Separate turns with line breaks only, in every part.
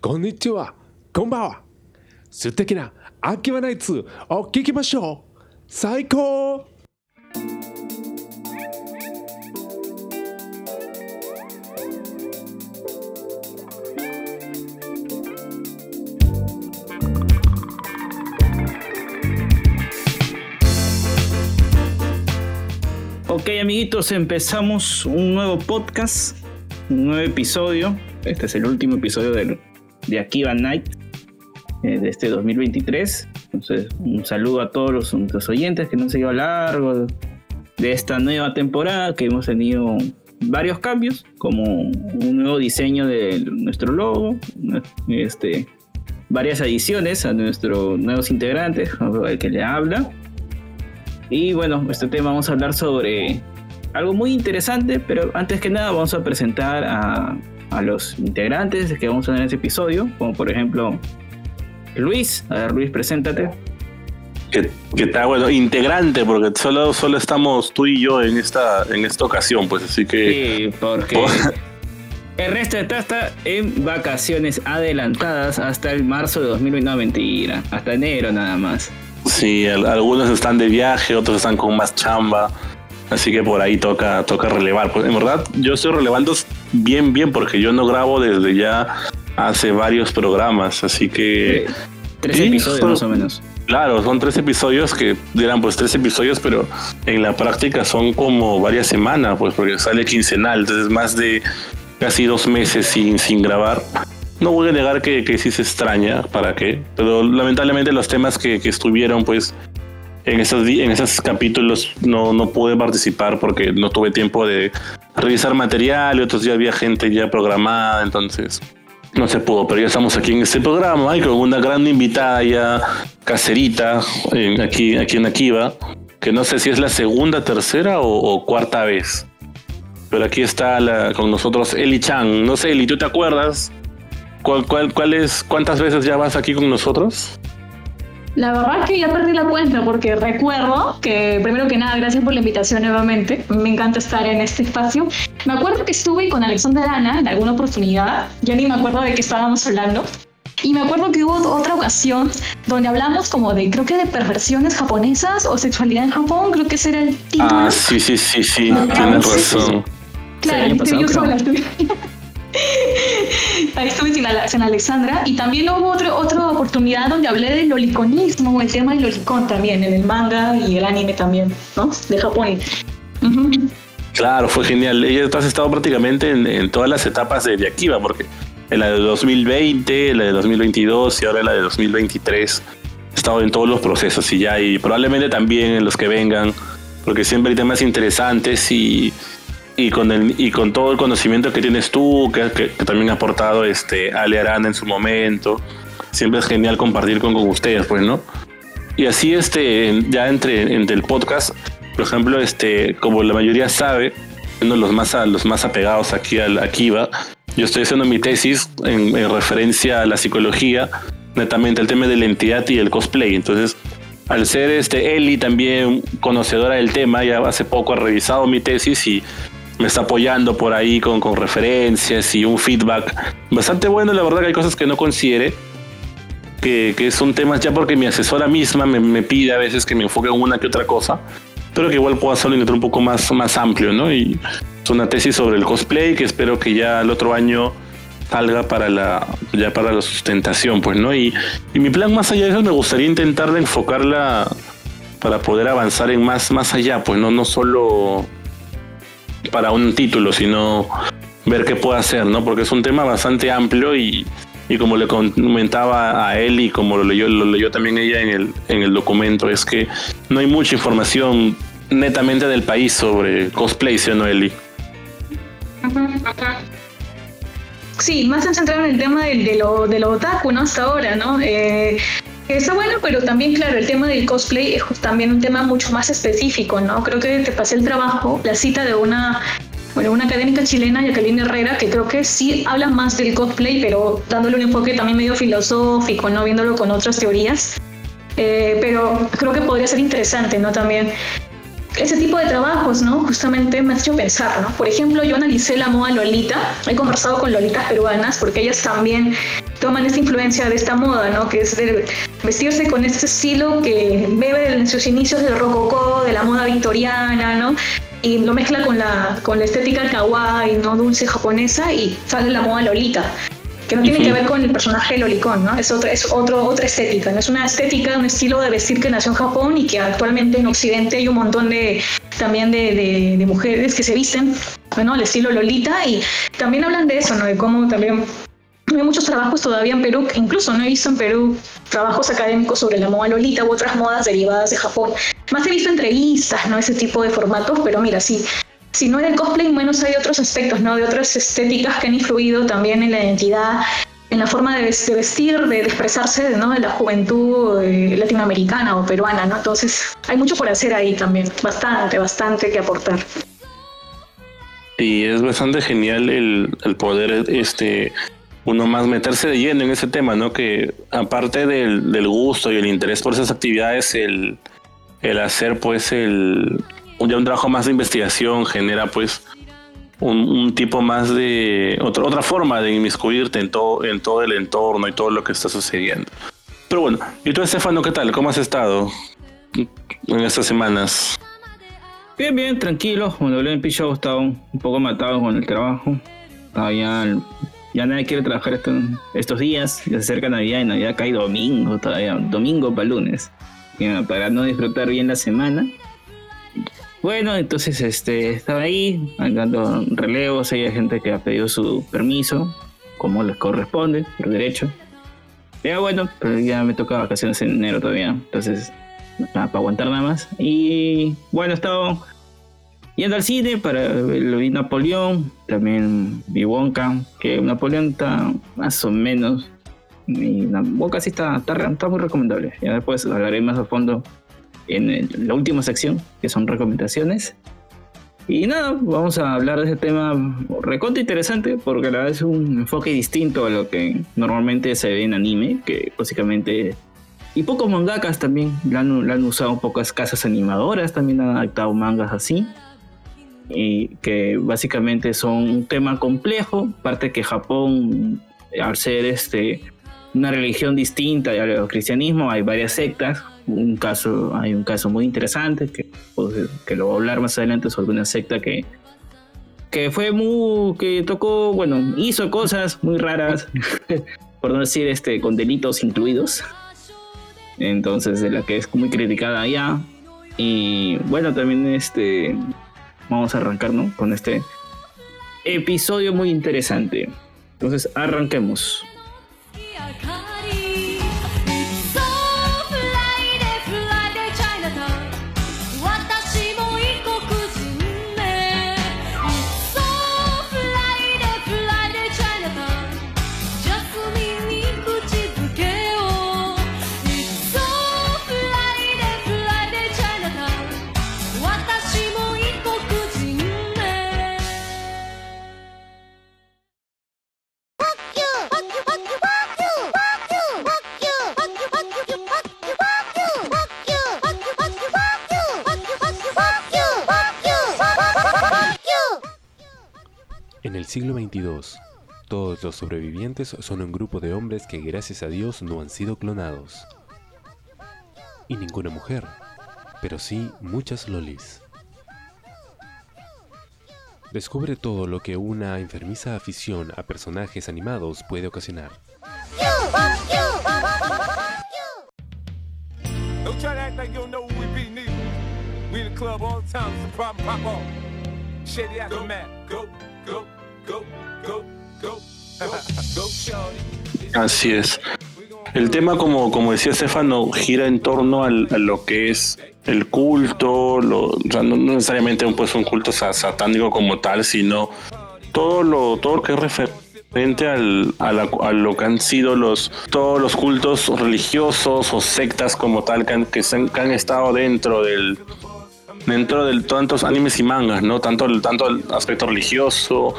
こんにちは、こんばんは。素敵な秋葉ナイツを聞きましょう。最高
Ok, amiguitos, empezamos un nuevo podcast, un nuevo episodio. Este es el último episodio del, de Akiva Night eh, de este 2023. Entonces, un saludo a todos los, oyentes que nos han seguido a largo de esta nueva temporada, que hemos tenido varios cambios, como un nuevo diseño de nuestro logo, este, varias adiciones a nuestros nuevos integrantes, el que le habla. Y bueno, este tema vamos a hablar sobre algo muy interesante, pero antes que nada vamos a presentar a, a los integrantes que vamos a tener en ese episodio, como por ejemplo Luis. A ver, Luis, preséntate.
¿Qué, tal? Bueno, integrante, porque solo, solo estamos tú y yo en esta, en esta ocasión, pues así
que. Sí, porque. El resto está, está en vacaciones adelantadas hasta el marzo de 2020. No, mentira. Hasta enero nada más.
Sí, algunos están de viaje, otros están con más chamba. Así que por ahí toca, toca relevar. Pues en verdad, yo estoy relevando bien, bien, porque yo no grabo desde ya hace varios programas. Así que.
tres episodios más o menos.
Claro, son tres episodios que dirán pues tres episodios, pero en la práctica son como varias semanas, pues porque sale quincenal, entonces más de casi dos meses sin, sin grabar. No voy a negar que, que sí se extraña, ¿para qué? Pero lamentablemente los temas que, que estuvieron pues en esos, en esos capítulos no, no pude participar porque no tuve tiempo de revisar material y otros ya había gente ya programada, entonces no se pudo, pero ya estamos aquí en este programa y con una gran invitada ya caserita aquí, aquí en Akiva, que no sé si es la segunda, tercera o, cuarta vez. Pero aquí está con nosotros Eli Chan. No sé, Eli, ¿tú te acuerdas? ¿Cuál, cuál, cuál ¿Cuántas veces ya vas aquí con nosotros?
La verdad es que ya perdí la cuenta porque recuerdo que, primero que nada, gracias por la invitación nuevamente. Me encanta estar en este espacio. Me acuerdo que estuve con Alexander Ana en alguna oportunidad. Ya ni me acuerdo de qué estábamos hablando. Y me acuerdo que hubo otra ocasión donde hablamos como de, creo que de perversiones japonesas o sexualidad en Japón, creo que ese era el título.
Ah, sí, sí, sí, sí, tienes razón.
Claro, yo sola Ahí estuve sin, Alexandra y también hubo otra otra oportunidad donde hablé del loliconismo, el tema del lolicón también, en el manga y el anime también, ¿no? De Japón.
Claro, fue genial. Ella has estado prácticamente en, todas las etapas de, Akiva, porque en la de 2020, la de 2022 y ahora en la de 2023 he estado en todos los procesos y ya, y probablemente también en los que vengan, porque siempre hay temas interesantes y y con el y con todo el conocimiento que tienes tú, que, que, también ha aportado este Ale Arana en su momento, siempre es genial compartir con, con ustedes, pues, ¿no? Y así este ya entre, entre el podcast, por ejemplo, este como la mayoría sabe, de los más los más apegados aquí al Akiva, yo estoy haciendo mi tesis en, en referencia a la psicología, netamente el tema de la entidad y el cosplay, entonces al ser este Eli también conocedora del tema, ya hace poco ha revisado mi tesis y me está apoyando por ahí con, con referencias y un feedback bastante bueno. La verdad que hay cosas que no considere, que, que son temas ya porque mi asesora misma me, me, pide a veces que me enfoque en una que otra cosa, pero que igual puedo hacerlo en un poco más, más amplio, ¿no? Y es una tesis sobre el cosplay que espero que ya el otro año salga para la ya para la sustentación, pues, ¿no? Y, y mi plan más allá de eso me gustaría intentar enfocarla para poder avanzar en más, más allá, pues no, no solo para un título, sino ver qué puede hacer, ¿no? Porque es un tema bastante amplio y, y como le comentaba a él y como lo leyó, lo leyó también ella en el, en el documento, es que no hay mucha información netamente del país sobre cosplay, ¿sí no, Eli?
Sí, más centrado en el tema del, de, lo, de lo otaku, ¿no? Hasta ahora, ¿no? Eh, Está bueno, pero también, claro, el tema del cosplay es también un tema mucho más específico, ¿no? Creo que te pasé el trabajo, la cita de una, bueno, una académica chilena, Jacqueline Herrera, que creo que sí habla más del cosplay, pero dándole un enfoque también medio filosófico, ¿no? Viéndolo con otras teorías. Eh, pero creo que podría ser interesante, ¿no? También ese tipo de trabajos, ¿no? Justamente me ha hecho pensar, ¿no? Por ejemplo, yo analicé la moda Lolita, he conversado con lolitas peruanas porque ellas también toman esta influencia de esta moda, ¿no? Que es de vestirse con este estilo que bebe de sus inicios del rococó, de la moda victoriana, ¿no? Y lo mezcla con la, con la estética kawaii, ¿no? Dulce japonesa y sale la moda lolita que no tiene que ver con el personaje de Lolicón, ¿no? Es otra, es otro, otra estética, ¿no? Es una estética, un estilo de vestir que nació en Japón y que actualmente en Occidente hay un montón de también de, de, mujeres que se visten, bueno, al estilo Lolita y también hablan de eso, ¿no? De cómo también hay muchos trabajos todavía en Perú, incluso no he visto en Perú trabajos académicos sobre la moda Lolita u otras modas derivadas de Japón. Más he visto entrevistas, ¿no? Ese tipo de formatos, pero mira, sí, si no en el cosplay, menos hay otros aspectos, ¿no? De otras estéticas que han influido también en la identidad, en la forma de, vestir, de, expresarse, ¿no? De la juventud eh, latinoamericana o peruana, ¿no? Entonces, hay mucho por hacer ahí también, bastante, bastante que aportar.
Y es bastante genial el, poder, este, uno más meterse de lleno en ese tema, ¿no? Que aparte del, del gusto y el interés por esas actividades, el, el hacer, pues, el ya un trabajo más de investigación genera pues un, tipo más de otra, forma de inmiscuirte en todo, en todo el entorno y todo lo que está sucediendo. Pero bueno, ¿y tú Estefano qué tal? ¿Cómo has estado en estas semanas?
Bien, bien, tranquilo. Hablé en Picho estaba un, poco matado con el trabajo. ya, ya nadie quiere trabajar estos días. Ya se acerca Navidad y Navidad cae domingo todavía. Domingo para lunes. para no disfrutar bien la semana. Bueno, entonces este, estaba ahí, dando relevos, hay gente que ha pedido su permiso, como les corresponde, por derecho. Ya bueno, pero ya me toca vacaciones en enero todavía, entonces para aguantar nada más. Y bueno, estaba yendo al cine para lo vi Napoleón, también vi Wonka, que Napoleón está más o menos. Y Wonka sí está, está, está muy recomendable. Ya después hablaré más a fondo en la última sección, que son recomendaciones. Y nada, vamos a hablar de ese tema recontra interesante, porque la verdad es un enfoque distinto a lo que normalmente se ve en anime, que básicamente... Y pocos mangakas también, la han, han usado pocas casas animadoras, también han adaptado mangas así. Y que básicamente son un tema complejo, parte que Japón, al ser este, una religión distinta al cristianismo, hay varias sectas, un caso, hay un caso muy interesante que, pues, que lo voy a hablar más adelante sobre una secta que, que fue muy, que tocó, bueno, hizo cosas muy raras, por no decir este, con delitos incluidos. Entonces, de la que es muy criticada allá. Y bueno, también este, vamos a arrancar, ¿no? Con este episodio muy interesante. Entonces, arranquemos.
Todos los sobrevivientes son un grupo de hombres que gracias a Dios no han sido clonados. Y ninguna mujer, pero sí muchas lolis. Descubre todo lo que una enfermiza afición a personajes animados puede ocasionar.
Así es. El tema, como, como decía Stefano, gira en torno a lo que es el culto, lo, no, necesariamente un, pues, un culto satánico como tal, sino todo lo, todo lo que es referente al, a, lo que han sido los, todos los cultos religiosos o sectas como tal que han, que, han estado dentro del, dentro de tantos animes y mangas, ¿no? Tanto tanto el aspecto religioso,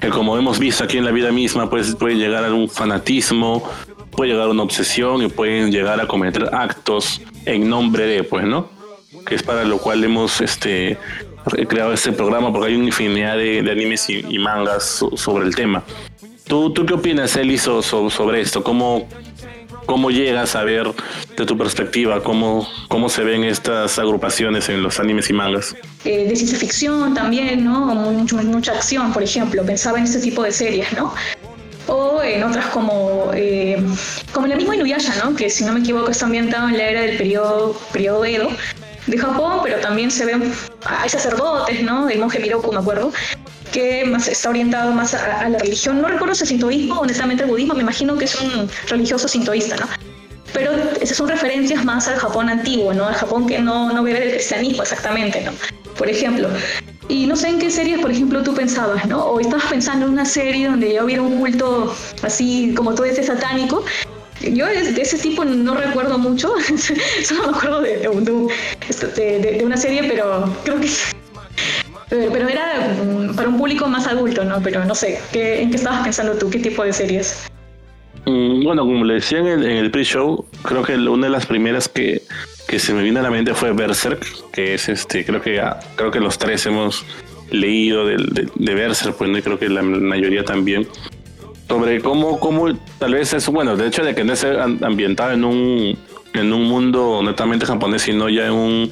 que como hemos visto aquí en la vida misma, pues puede llegar a un fanatismo, puede llegar a una obsesión y pueden llegar a cometer actos en nombre de, pues, ¿no? Que es para lo cual hemos este, creado este programa, porque hay una infinidad de, animes y, mangas sobre el tema. ¿Tú, ¿Tú qué opinas, Eli, sobre esto? ¿Cómo, ¿Cómo llegas a ver de tu perspectiva cómo, cómo se ven estas agrupaciones en los animes y mangas?
Eh, de ciencia ficción también, ¿no? Mucho, mucha acción, por ejemplo. Pensaba en este tipo de series, ¿no? O en otras como, eh, como la misma Inuyasha, ¿no? Que si no me equivoco está ambientado en la era del periodo, periodo Edo de Japón, pero también se ven, hay sacerdotes, ¿no? El monje Miroku, me acuerdo, que más está orientado más a, la religión. No recuerdo si es sintoísmo, honestamente el budismo, me imagino que es un religioso sintoísta, ¿no? Pero esas son referencias más al Japón antiguo, ¿no? Al Japón que no, no bebe del cristianismo exactamente, ¿no? Por ejemplo. Y no sé en qué series, por ejemplo, tú pensabas, ¿no? O estabas pensando en una serie donde ya hubiera un culto así, como tú dices, satánico, yo de, ese tipo no recuerdo mucho, solo me acuerdo de, de, de, una serie, pero creo que pero era mm, para un público más adulto, ¿no? Pero no sé, ¿qué, ¿en qué estabas pensando tú? ¿Qué tipo de series?
Mm, bueno, como le decía en el, pre-show, creo que una de las primeras que, que se me vino a la mente fue Berserk, que es este, creo que creo que los tres hemos leído de, de, Berserk, pues ¿no? y creo que la mayoría también. Sobre cómo, cómo tal vez es, bueno, de hecho de que no es ambientado en un, en un mundo netamente japonés, sino ya en un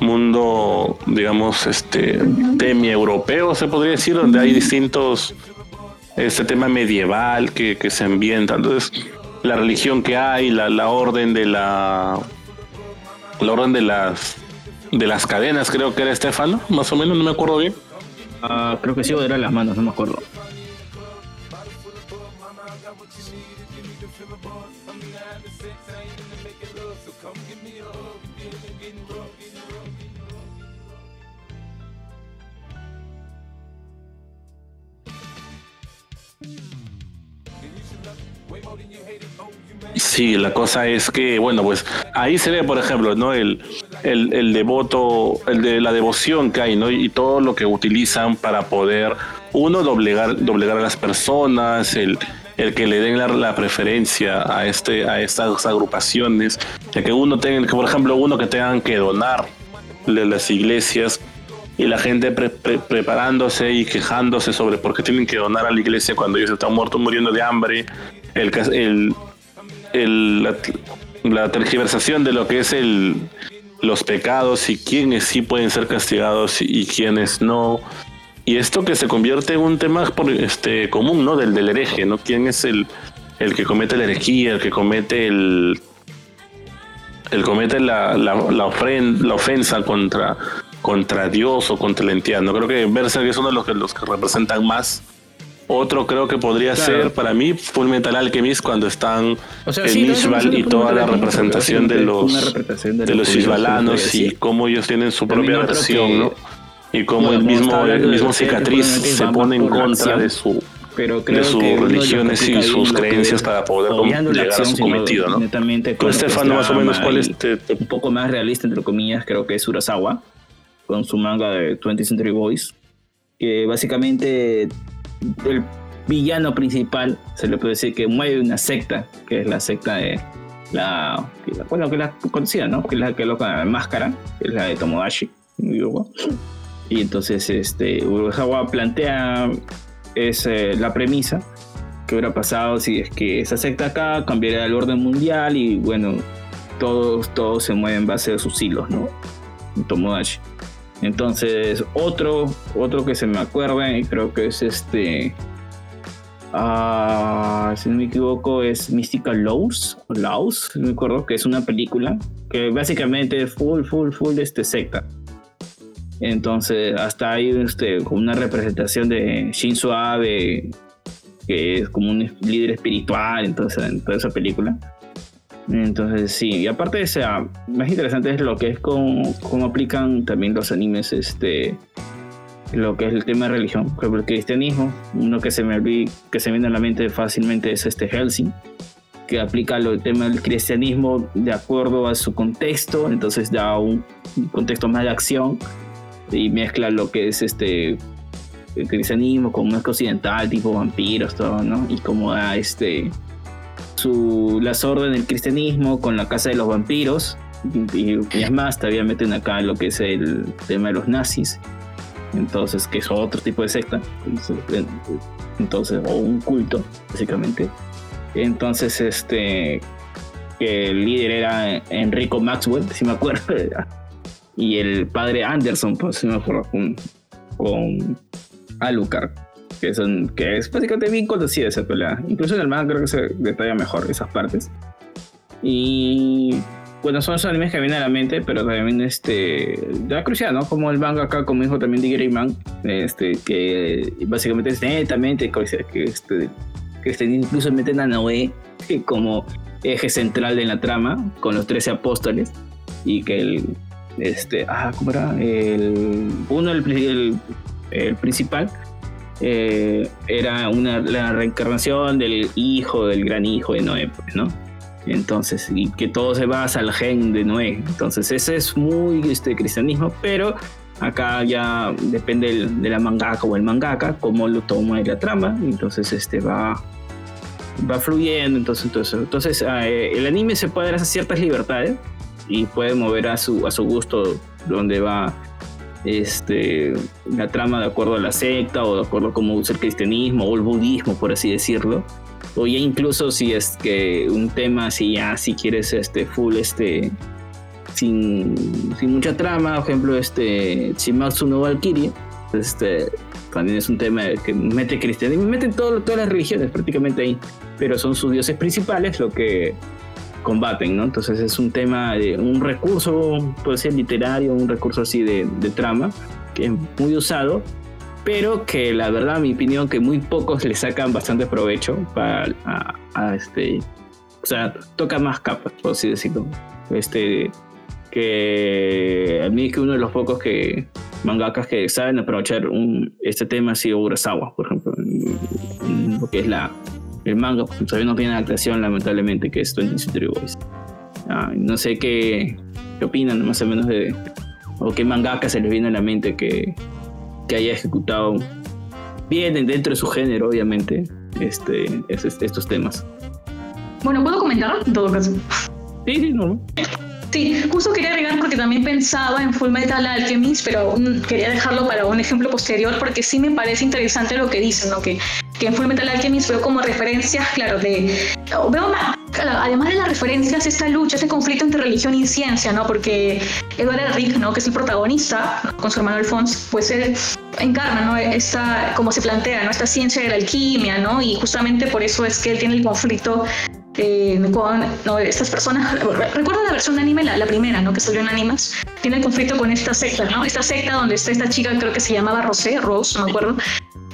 mundo, digamos, este, europeo, se podría decir, donde hay distintos, este tema medieval que, que se ambienta. Entonces, la religión que hay, la, la orden de la, la orden de las, de las cadenas, creo que era Estefano, más o menos, no me acuerdo bien.
Ah, creo que sí, era las manos, no me acuerdo.
Sí, la cosa es que, bueno, pues ahí se ve, por ejemplo, ¿no? El, el, devoto, el de la devoción que hay, ¿no? Y todo lo que utilizan para poder, uno, doblegar, doblegar a las personas, el, el que le den la, preferencia a este a estas agrupaciones, de que uno tenga, que por ejemplo uno que tengan que donar las iglesias y la gente preparándose y quejándose sobre por qué tienen que donar a la iglesia cuando ellos están muertos muriendo de hambre, el, el la, tergiversación de lo que es el, los pecados y quiénes sí pueden ser castigados y, quiénes no. Y esto que se convierte en un tema este, común, ¿no? Del, del hereje, ¿no? ¿Quién es el, el que comete la herejía, el que comete el, el comete la, la, la, la ofensa contra, contra Dios o contra la entidad. No creo que Berserk es uno de los que, los que representan más otro creo que podría ser para mí Full Metal Alchemist cuando están en y toda la representación de los de, los isbalanos y cómo ellos tienen su propia versión, ¿no? Y cómo el mismo el mismo cicatriz se pone en contra de su pero de sus religiones y sus creencias para poder llegar a su cometido, ¿no? Con Estefano, más o menos, ¿cuál es?
Un poco más realista, entre comillas, creo que es Urasawa, con su manga de 20th Century Boys, que básicamente el villano principal, se le puede decir que mueve una secta, que es la secta de la, bueno, que la conocida, ¿no? Que es la que loca la máscara, que es la de Tomodachi. Y entonces este Uruzawa plantea es, la premisa que hubiera pasado si es que esa secta acá cambiaría el orden mundial y bueno, todos, todos se mueven en base a sus hilos, ¿no? Tomodachi. Entonces, otro, otro que se me acuerda, y creo que es este. Ah, si no me equivoco, es Mystical Laws, Laws, me acuerdo que es una película que básicamente es full, full, full de este secta. Entonces, hasta hay este, una representación de Shinzo Abe, que es como un líder espiritual entonces, en toda esa película. Entonces sí, y aparte de eso, más interesante es lo que es cómo, cómo aplican también los animes este lo que es el tema de religión, por ejemplo el cristianismo, uno que se me que se viene a la mente fácilmente es este Helsing, que aplica el tema del cristianismo de acuerdo a su contexto, entonces da un contexto más de acción y mezcla lo que es este el cristianismo con un occidental tipo vampiros todo, ¿no? Y como da este su, las órdenes del cristianismo con la casa de los vampiros. Y, es más, todavía meten acá lo que es el tema de los nazis. entonces que es otro tipo de secta, entonces, o un culto, básicamente. Entonces, este, que el líder era Enrico Maxwell, si me acuerdo, y el padre Anderson, pues si me acuerdo, con, con Alucard, que, son, que es básicamente bien conocida esa pelea. Incluso en el manga creo que se detalla mejor esas partes. Y bueno, son esos animes que vienen a la mente, pero también este, da crucial, ¿no? Como el manga acá, como dijo también Diggy Man, este, que básicamente es netamente que, este, que este, incluso meten a Noé como eje central de la trama con los 13 apóstoles y que el este ah cómo era el uno el, el, principal eh, era una la reencarnación del hijo del gran hijo de Noé pues, no entonces y que todo se basa al gen de Noé. Entonces ese es muy este cristianismo pero acá ya depende de la mangaka o el mangaka cómo lo toma la trama. Entonces este va va fluyendo, entonces, entonces, entonces ah, eh, el anime se puede dar esas ciertas libertades y puede mover a su, a su gusto donde va este, la trama de acuerdo a la secta o de acuerdo a cómo usa el cristianismo o el budismo, por así decirlo. O ya incluso si es que un tema, si ya si quieres este full este sin, sin mucha trama, por ejemplo, este Shimatsu no Valkyrie, este también es un tema que mete cristianismo, meten todo, todas las religiones prácticamente ahí pero son sus dioses principales lo que combaten, ¿no? Entonces es un tema de un recurso, puede ser literario, un recurso así de, trama, que es muy usado, pero que la verdad, mi opinión, que muy pocos le sacan bastante provecho para a, este, o sea, toca más capas, por así decirlo. Este, que a mí es que uno de los pocos que mangakas que saben aprovechar un, este tema ha sido Urasawa, por ejemplo, lo que es la el manga, porque todavía no tiene adaptación, lamentablemente, que es 20 Century Boys. Ah, no sé qué, qué, opinan, más o menos, de. o qué mangaka se les viene a la mente que, que haya ejecutado bien dentro de su género, obviamente, este, estos temas.
Bueno, ¿puedo comentar en todo caso?
Sí, sí, no.
Sí, justo quería agregar porque también pensaba en Full Metal Alchemist, pero quería dejarlo para un ejemplo posterior porque sí me parece interesante lo que dicen, ¿no? que, que en Full Metal Alchemist veo como referencias, claro, de... Además de las referencias, esta lucha, este conflicto entre religión y ciencia, ¿no? Porque Edward Rick, ¿no? Que es el protagonista, con su hermano Alphonse, pues él encarna, ¿no? Esta, como se plantea, ¿no? Esta ciencia de la alquimia, ¿no? Y justamente por eso es que él tiene el conflicto eh, con no, estas personas. Recuerdo la versión de anime, la, primera, ¿no? Que salió en Animas. Tiene el conflicto con esta secta, ¿no? Esta secta donde está esta chica, creo que se llamaba Rosé, Rose, no me acuerdo.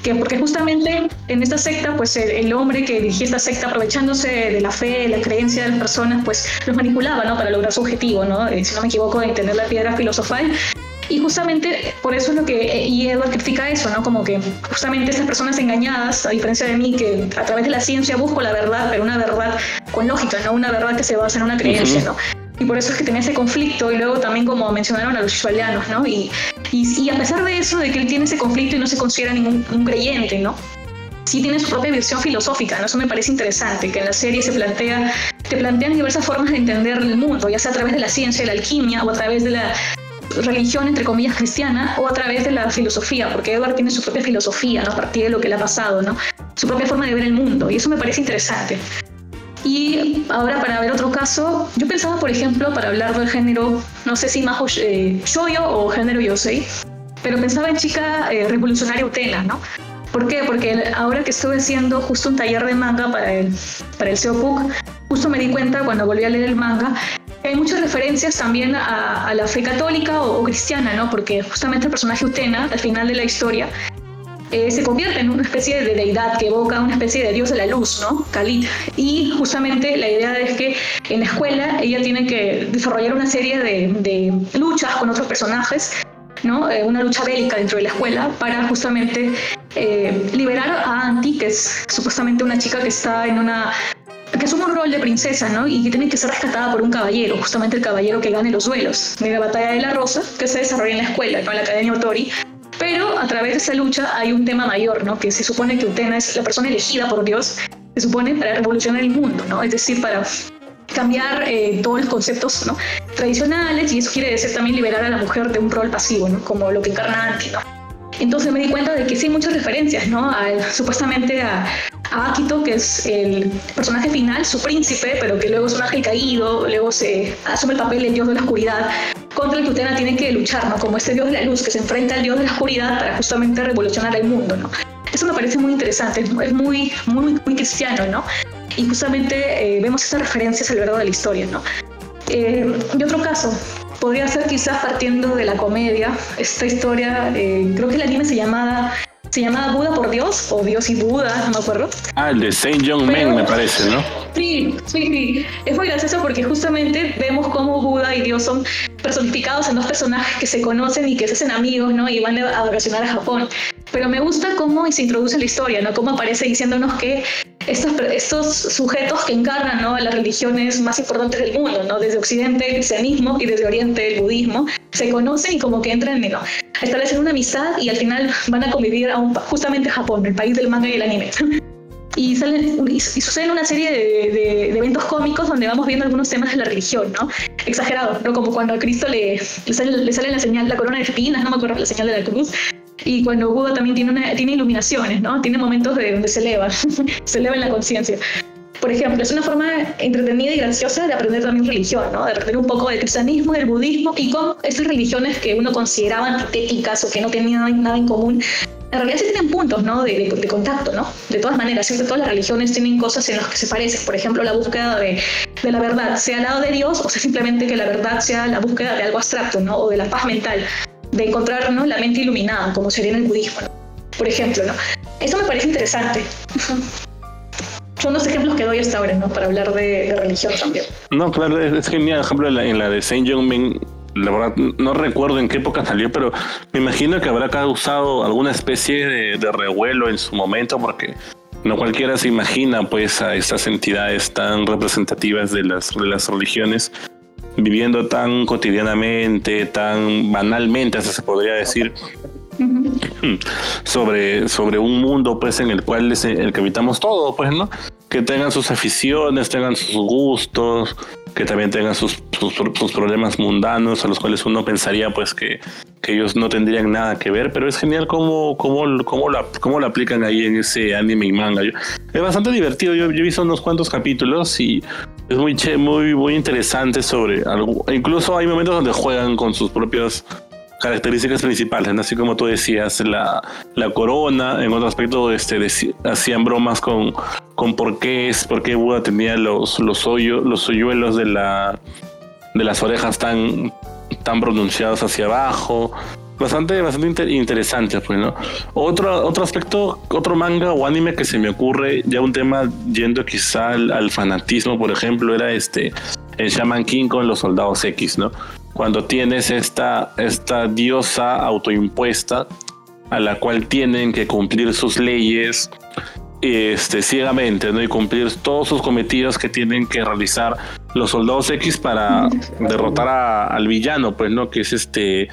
Que porque justamente en esta secta, pues el, hombre que dirigía esta secta, aprovechándose de la fe, de la creencia de las personas, pues los manipulaba, ¿no? Para lograr su objetivo, ¿no? Eh, si no me equivoco, de tener la piedra filosofal y justamente por eso es lo que, y Edward critica eso, ¿no? Como que justamente esas personas engañadas, a diferencia de mí, que a través de la ciencia busco la verdad, pero una verdad con lógica, no una verdad que se basa en una creencia, ¿no? Y por eso es que tenía ese conflicto, y luego también como mencionaron a los israelianos, ¿no? Y, y, a pesar de eso, de que él tiene ese conflicto y no se considera ningún un creyente, ¿no? sí tiene su propia visión filosófica, ¿no? Eso me parece interesante, que en la serie se plantea, te plantean diversas formas de entender el mundo, ya sea a través de la ciencia, la alquimia o a través de la religión, entre comillas, cristiana o a través de la filosofía, porque Edward tiene su propia filosofía ¿no? a partir de lo que le ha pasado, ¿no? su propia forma de ver el mundo, y eso me parece interesante. Y ahora para ver otro caso, yo pensaba, por ejemplo, para hablar del género, no sé si más eh, shoyo o género yosei, pero pensaba en chica eh, revolucionaria utena, ¿no? ¿Por qué? Porque ahora que estuve haciendo justo un taller de manga para el, para el SEOPUC, justo me di cuenta cuando volví a leer el manga hay muchas referencias también a, la fe católica o, cristiana, ¿no? Porque justamente el personaje Utena, al final de la historia, eh, se convierte en una especie de deidad que evoca una especie de dios de la luz, ¿no? Khalid. Y justamente la idea es que en la escuela ella tiene que desarrollar una serie de, luchas con otros personajes, ¿no? Eh, una lucha bélica dentro de la escuela para justamente eh, liberar a Anti, que es supuestamente una chica que está en una que asume un rol de princesa, ¿no? Y que tiene que ser rescatada por un caballero, justamente el caballero que gane los duelos de la batalla de la Rosa, que se desarrolla en la escuela, ¿no? En la Academia Otori. Pero a través de esa lucha hay un tema mayor, ¿no? Que se supone que Utena es la persona elegida por Dios, se supone para revolucionar el mundo, ¿no? Es decir, para cambiar eh, todos los conceptos ¿no? tradicionales y eso quiere decir también liberar a la mujer de un rol pasivo, ¿no? Como lo que encarna Anti, ¿no? Entonces me di cuenta de que sí hay muchas referencias, ¿no? supuestamente a, a Akito, que es el personaje final, su príncipe, pero que luego es un ángel caído, luego se asume el papel del dios de la oscuridad, contra el que Utena tiene que luchar, ¿no? Como este dios de la luz que se enfrenta al dios de la oscuridad para justamente revolucionar el mundo, ¿no? Eso me parece muy interesante, es muy, muy, muy cristiano, ¿no? Y justamente eh, vemos estas referencias a lo largo de la historia, ¿no? Eh, y otro caso, podría ser quizás partiendo de la comedia, esta historia, eh, creo que el anime se llamaba se llamaba Buda por Dios o Dios y Buda, no me acuerdo.
Ah, el de Saint John Men me parece, ¿no?
Sí, sí, sí. Es muy gracioso porque justamente vemos cómo Buda y Dios son personificados en dos personajes que se conocen y que se hacen amigos, ¿no? Y van a vacacionar a Japón. Pero me gusta cómo se introduce la historia, ¿no? Cómo aparece diciéndonos que estos, estos sujetos que encarnan ¿no? a las religiones más importantes del mundo, ¿no? desde Occidente el cristianismo y desde Oriente el budismo, se conocen y como que entran ¿no? a establecer una amistad y al final van a convivir a un, justamente Japón, el país del manga y el anime. Y, salen, y, suceden una serie de, de, eventos cómicos donde vamos viendo algunos temas de la religión, ¿no? Exagerado, ¿no? Como cuando a Cristo le, le, sale, le sale la señal, la corona de espinas, no me acuerdo, la señal de la cruz, y cuando Buda también tiene, una, tiene iluminaciones, ¿no? Tiene momentos de donde se eleva, se eleva en la conciencia. Por ejemplo, es una forma entretenida y graciosa de aprender también religión, ¿no? De aprender un poco del cristianismo, del budismo y con estas religiones que uno consideraba antitéticas o que no tenían nada en común, en realidad sí tienen puntos ¿no? de, de, contacto, ¿no? De todas maneras, siempre todas las religiones tienen cosas en las que se parecen. Por ejemplo, la búsqueda de, de, la verdad, sea al lado de Dios o sea simplemente que la verdad sea la búsqueda de algo abstracto, ¿no? O de la paz mental de encontrar la mente iluminada, como sería en el budismo, por ejemplo. ¿no? Esto me parece interesante. Son los ejemplos que doy hasta ahora, ¿no? Para hablar de, religión también.
No, claro, es, genial. Por ejemplo, en la, de Saint John Min, la verdad, no recuerdo en qué época salió, pero me imagino que habrá causado alguna especie de, de revuelo en su momento, porque no cualquiera se imagina pues a estas entidades tan representativas de las, de las religiones viviendo tan cotidianamente, tan banalmente, hasta se podría decir, sobre, sobre un mundo pues en el cual es el que habitamos todo, pues, ¿no? Que tengan sus aficiones, tengan sus gustos, que también tengan sus, sus, problemas mundanos a los cuales uno pensaría pues que, que, ellos no tendrían nada que ver, pero es genial cómo, cómo, cómo, la, cómo lo aplican ahí en ese anime y manga. es bastante divertido, yo, yo, he visto unos cuantos capítulos y es muy, muy, muy interesante sobre algo. Incluso hay momentos donde juegan con sus propias características principales, así como tú decías, la, la corona, en otro aspecto este, hacían bromas con, con por qué es, por qué Buda tenía los, los, hoyos, los hoyuelos de, la, de las orejas tan, tan pronunciados hacia abajo. Bastante, bastante interesante, pues, ¿no? Otro, otro aspecto, otro manga o anime que se me ocurre, ya un tema yendo quizá al, fanatismo, por ejemplo, era este, el Shaman King con los soldados X, ¿no? Cuando tienes esta, esta diosa autoimpuesta a la cual tienen que cumplir sus leyes, este, ciegamente, ¿no? Y cumplir todos sus cometidos que tienen que realizar los soldados X para derrotar al villano, pues, ¿no? Que es este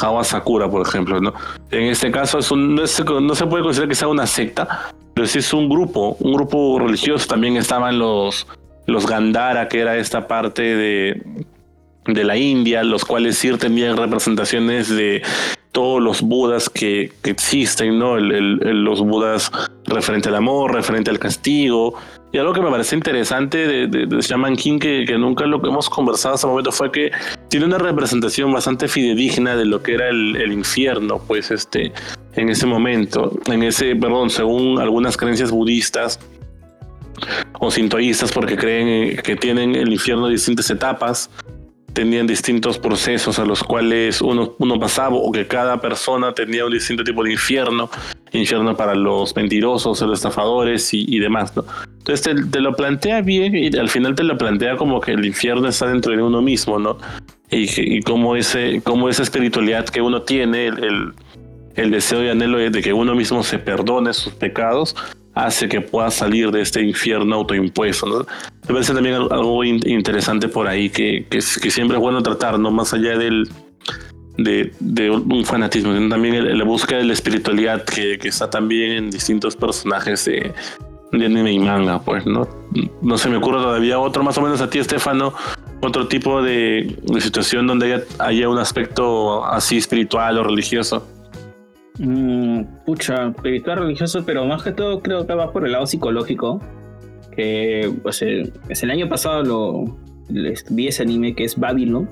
Hawa Sakura, por ejemplo, ¿no? En este caso es un, no, se puede considerar que sea una secta, pero sí es un grupo, un grupo religioso. También estaban los, los Gandhara, que era esta parte de, de la India, los cuales sí tenían representaciones de todos los budas que, existen, ¿no? los budas referente al amor, referente al castigo. Y algo que me parece interesante de, de, Shaman King, que, que, nunca lo que hemos conversado hasta el momento, fue que tiene una representación bastante fidedigna de lo que era el, el, infierno, pues este, en ese momento, en ese, perdón, según algunas creencias budistas o sintoístas, porque creen que tienen el infierno distintas etapas tenían distintos procesos a los cuales uno, pasaba o que cada persona tenía un distinto tipo de infierno, infierno para los mentirosos, los estafadores y, demás, ¿no? Entonces te, lo plantea bien y al final te lo plantea como que el infierno está dentro de uno mismo, ¿no? Y, y como, ese, como esa espiritualidad que uno tiene, el deseo y anhelo de que uno mismo se perdone sus pecados, hace que pueda salir de este infierno autoimpuesto. ¿no? Me parece también algo interesante por ahí que, que, siempre es bueno tratar, no más allá del, de, de un fanatismo, sino también la búsqueda de la espiritualidad que, que, está también en distintos personajes de, de anime y manga. Pues no, no se me ocurre todavía otro, más o menos a ti, Estefano, otro tipo de, de situación donde haya, haya un aspecto así espiritual o religioso.
Mm, pucha, espiritual religioso, pero más que todo creo que va por el lado psicológico. Que pues, el, pues, el año pasado lo vi ese anime que es Babylon.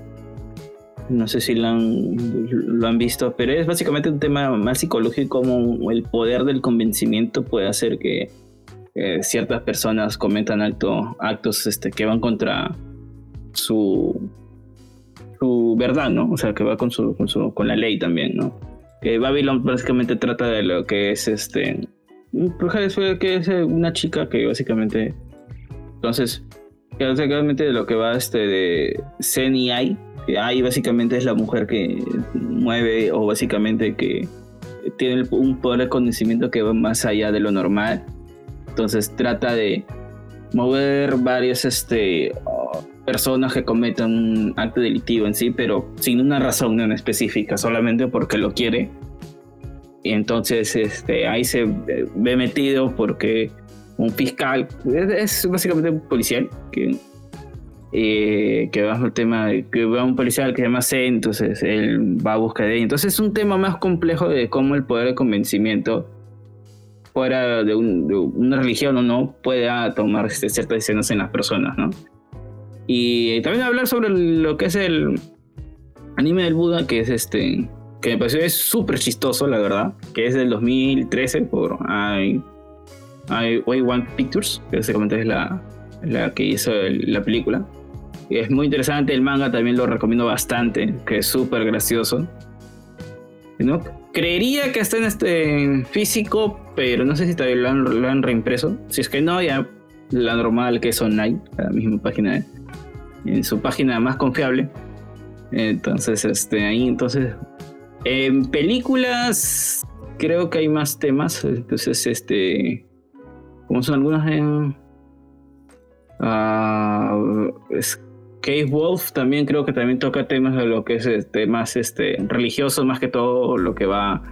No sé si lo han, visto, pero es básicamente un tema más psicológico, como el poder del convencimiento puede hacer que ciertas personas cometan acto, actos este, que van contra su, su verdad, ¿no? O sea, que va con, su, con, su, con la ley también, ¿no? Que Babylon básicamente trata de lo que es este. Pues, que es una chica que básicamente. Entonces, que básicamente de lo que va este de Zen y Ai. Ai básicamente es la mujer que mueve o básicamente que tiene un poder de conocimiento que va más allá de lo normal. Entonces trata de mover varios este, personas que cometan un acto delictivo en sí, pero sin una razón en específica, solamente porque lo quiere. Y entonces este, ahí se ve metido porque un fiscal, es, básicamente un policial que, eh, que va el tema de que va un policial que se llama C, entonces él va a buscar de ahí. Entonces es un tema más complejo de cómo el poder de convencimiento fuera de, una religión o no pueda tomar este, ciertas decisiones en las personas, ¿no? Y también hablar sobre lo que es el anime del Buda, que es este, que me pareció súper chistoso, la verdad, que es del 2013 por I, I, One Pictures, que básicamente es la, la que hizo la película. Es muy interesante, el manga también lo recomiendo bastante, que es súper gracioso. ¿No? Creería que está en este físico, pero no sé si todavía lo han, lo han reimpreso. Si es que no, ya la normal que es online, la misma página de en su página más confiable. Entonces, este, ahí, entonces, en películas creo que hay más temas. Entonces, este, como son algunas en uh, Cave Wolf también creo que también toca temas de lo que es este, más este, religioso, más que todo lo que va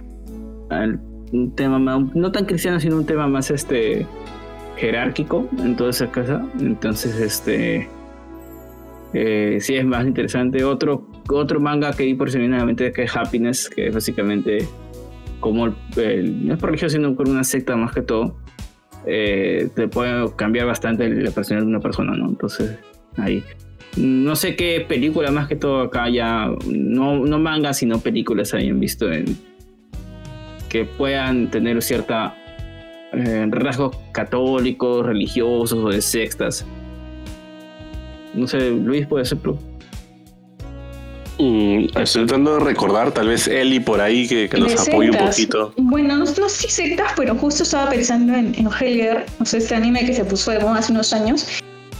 al un tema no tan cristiano, sino un tema más este jerárquico en toda esa casa. Entonces, este eh, sí es más interesante. Otro, otro manga que vi por mente que es Happiness, que es básicamente como no es religioso, sino por una secta más que todo. Eh, te puede cambiar bastante la personalidad de una persona, ¿no? Entonces, ahí. No sé qué película más que todo acá ya, no, no mangas, sino películas hayan visto en, que puedan tener cierta eh, rasgos católicos, religiosos o de sectas no sé, Luis puede ser
mm, estoy tratando de recordar, tal vez Eli por ahí que, nos apoye un poquito.
Bueno, no, sé si sectas, pero justo estaba pensando en, en Helger, no sé, este anime que se puso de moda hace unos años,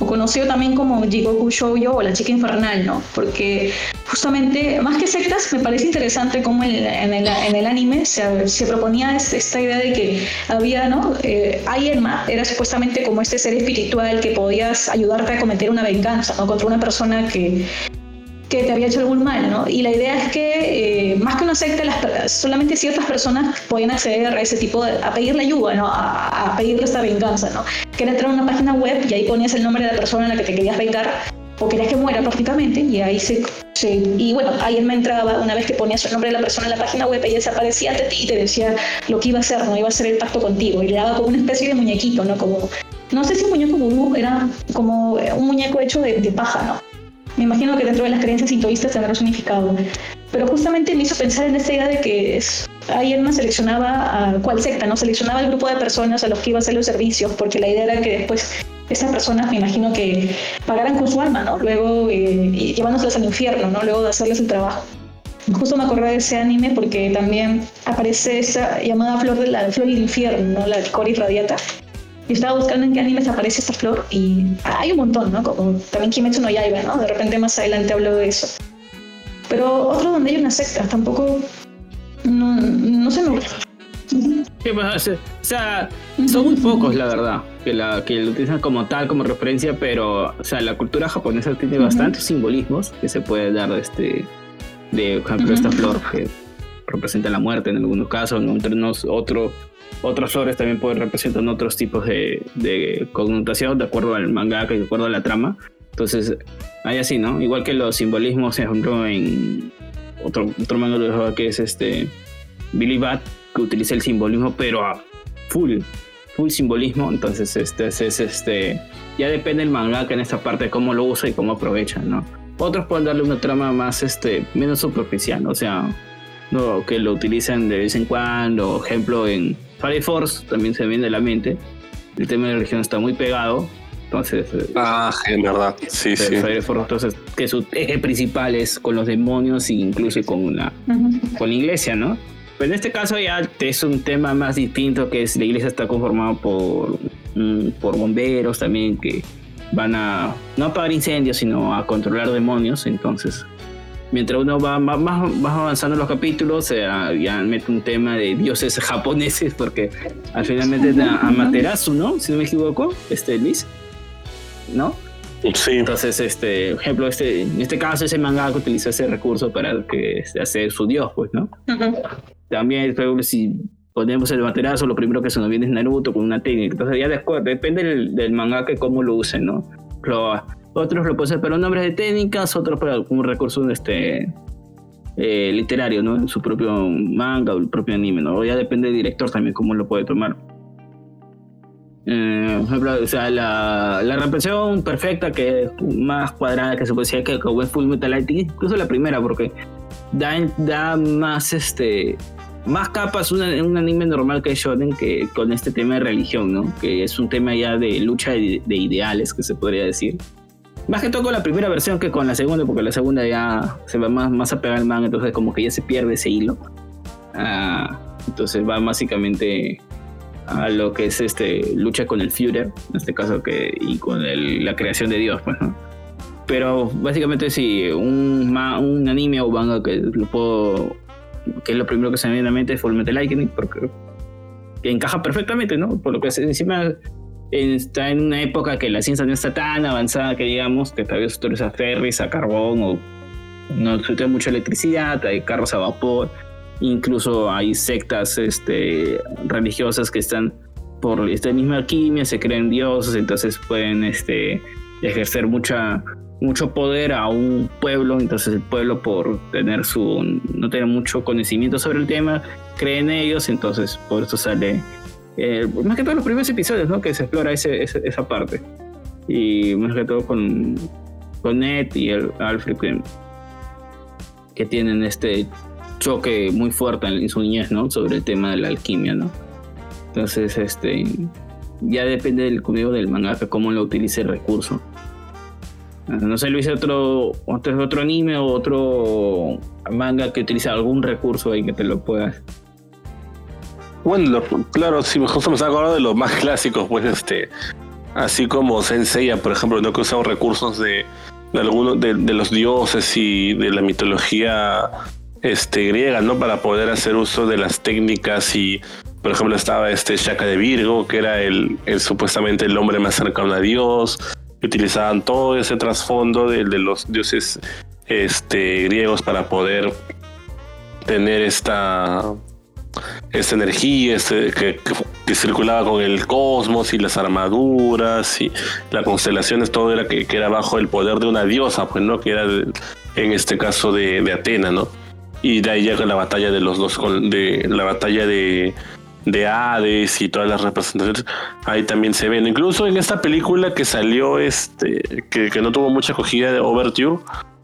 o conocido también como Jigoku Shoujo o la chica infernal, ¿no? Porque justamente, más que sectas, me parece interesante cómo en, el, anime se, proponía esta idea de que había, ¿no? Eh, era supuestamente como este ser espiritual que podías ayudarte a cometer una venganza, ¿no? Contra una persona que que te había hecho algún mal, ¿no? Y la idea es que eh, más que una secta, las, solamente ciertas personas podían acceder a ese tipo de, a pedirle ayuda, ¿no? A, a, pedirle esta venganza, ¿no? Que era entrar a una página web y ahí ponías el nombre de la persona en la que te querías vengar o querías que muera prácticamente y ahí se, y bueno, ahí me entraba, una vez que ponías el nombre de la persona en la página web, ella desaparecía ante ti y te decía lo que iba a hacer, no iba a hacer el pacto contigo y le daba como una especie de muñequito, ¿no? Como, no sé si un muñeco vudú era como un muñeco hecho de, de paja, ¿no? Me imagino que dentro de las creencias sintoístas tendrá un significado. Pero justamente me hizo pensar en esta idea de que es, no seleccionaba a cuál secta, ¿no? Seleccionaba al grupo de personas a los que iba a hacer los servicios, porque la idea era que después esas personas me imagino que pagaran con su alma, ¿no? Luego eh, llevándoselas al infierno, ¿no? Luego de hacerles el trabajo. Justo me acordé de ese anime porque también aparece esa llamada flor de la flor del infierno, ¿no? La Coris radiata estaba buscando en qué animes aparece esta flor y hay un montón, ¿no? Como también Kimetsu no Yaiba, ¿no? De repente más adelante hablo de eso. Pero otro donde hay una secta, tampoco... No, no se me gusta.
O sea, son muy pocos, la verdad, que, la, que lo utilizan como tal, como referencia, pero, o sea, la cultura japonesa tiene bastantes simbolismos que se puede dar de este, de, por ejemplo, esta flor que representa la muerte en algunos casos, en otros, otro otros flores también pueden representar otros tipos de, connotación de acuerdo al mangaka y de acuerdo a la trama. Entonces, hay así, ¿no? Igual que los simbolismos, ejemplo, en otro, otro manga que es este Billy Bat, que utiliza el simbolismo, pero a full, full simbolismo. Entonces, este es, este. Ya depende el mangaka en esta parte de cómo lo usa y cómo aprovecha, ¿no? Otros pueden darle una trama más, este, menos superficial, o sea, no, que lo utilizan de vez en cuando. Ejemplo, en Fire Force también se viene de la mente. El tema de religión está muy pegado. Entonces.
Eh, ah, en verdad. Sí, sí.
Fire Force, entonces, que su eje principal es con los demonios e incluso con la, con la iglesia, ¿no? Pero en este caso ya es un tema más distinto, que es la iglesia está conformada por, mm, por bomberos también que van a no apagar incendios, sino a controlar demonios. Entonces, mientras uno va más, más avanzando en los capítulos, ya mete un tema de dioses japoneses, porque al final mete a Amaterasu, ¿no? Si no me equivoco, este Luis, ¿no?
Sí.
Entonces, este, ejemplo, este, en este caso, ese manga utiliza ese recurso para que este, hacer su dios, pues, ¿no? También, si ponemos el materazo, lo primero que se nos viene es Naruto con una técnica. Entonces, ya después, depende del, del mangaka cómo lo use, ¿no? Otros lo hacer para nombres de técnicas, otros para algún recurso este, eh, literario, ¿no? En su propio manga o el propio anime, ¿no? Ya depende del director también cómo lo puede tomar. Eh, o sea, la, la represión perfecta, que es más cuadrada que se puede decir que es Full Metal Alchemist, incluso la primera, porque da, da más este más capas un, un anime normal que Shonen que con este tema de religión, ¿no? Que es un tema ya de lucha de, ideales, que se podría decir. Más que todo con la primera versión que con la segunda, porque la segunda ya se va más, más a pegar el manga, entonces como que ya se pierde ese hilo. Ah, entonces va básicamente a lo que es este lucha con el Führer, en este caso que y con la creación de Dios, pues, ¿no? Pero básicamente sí, un, un anime o manga que lo puedo que es lo primero que se me viene a la mente es Full Metal Alchemist porque encaja perfectamente, ¿no? Por lo que encima está en una época que la ciencia no está tan avanzada que digamos que todavía se utiliza ferries a carbón o no utiliza mucha electricidad, hay carros a vapor Incluso hay sectas este, religiosas que están por esta misma alquimia, se creen dioses, entonces pueden este, ejercer mucha, mucho poder a un pueblo, entonces el pueblo por tener su, no tener mucho conocimiento sobre el tema, cree en ellos, entonces por eso sale, eh, más que todo los primeros episodios, ¿no? Que se explora ese, esa parte. Y más que todo con, con Ned y el Alfred que, que tienen este choque muy fuerte en, su niñez, ¿no? Sobre el tema de la alquimia, ¿no? Entonces, este, ya depende del conmigo del mangaka cómo lo utilice el recurso. Ah, no sé, Luis, otro, otro, otro anime o otro manga que utiliza algún recurso ahí que te lo puedas.
Bueno, claro, sí, justo me estaba acordando de los más clásicos, pues este, así como Senseiya, por ejemplo, no que usamos recursos de, de algunos de, de, los dioses y de la mitología este, griega, ¿no? Para poder hacer uso de las técnicas y, por ejemplo, estaba este Shaka de Virgo, que era el, supuestamente el hombre más cercano a Dios, utilizaban todo ese trasfondo de, los dioses este, griegos para poder tener esta, esta energía este, que, circulaba con el cosmos y las armaduras y las constelaciones, todo era que, era bajo el poder de una diosa, pues, ¿no? Que era en este caso de, de Atena, ¿no? Y de ahí llega la batalla de los dos, de la batalla de, de Hades y todas las representaciones. Ahí también se ven. Incluso en esta película que salió, este, que, que no tuvo mucha acogida de Overture,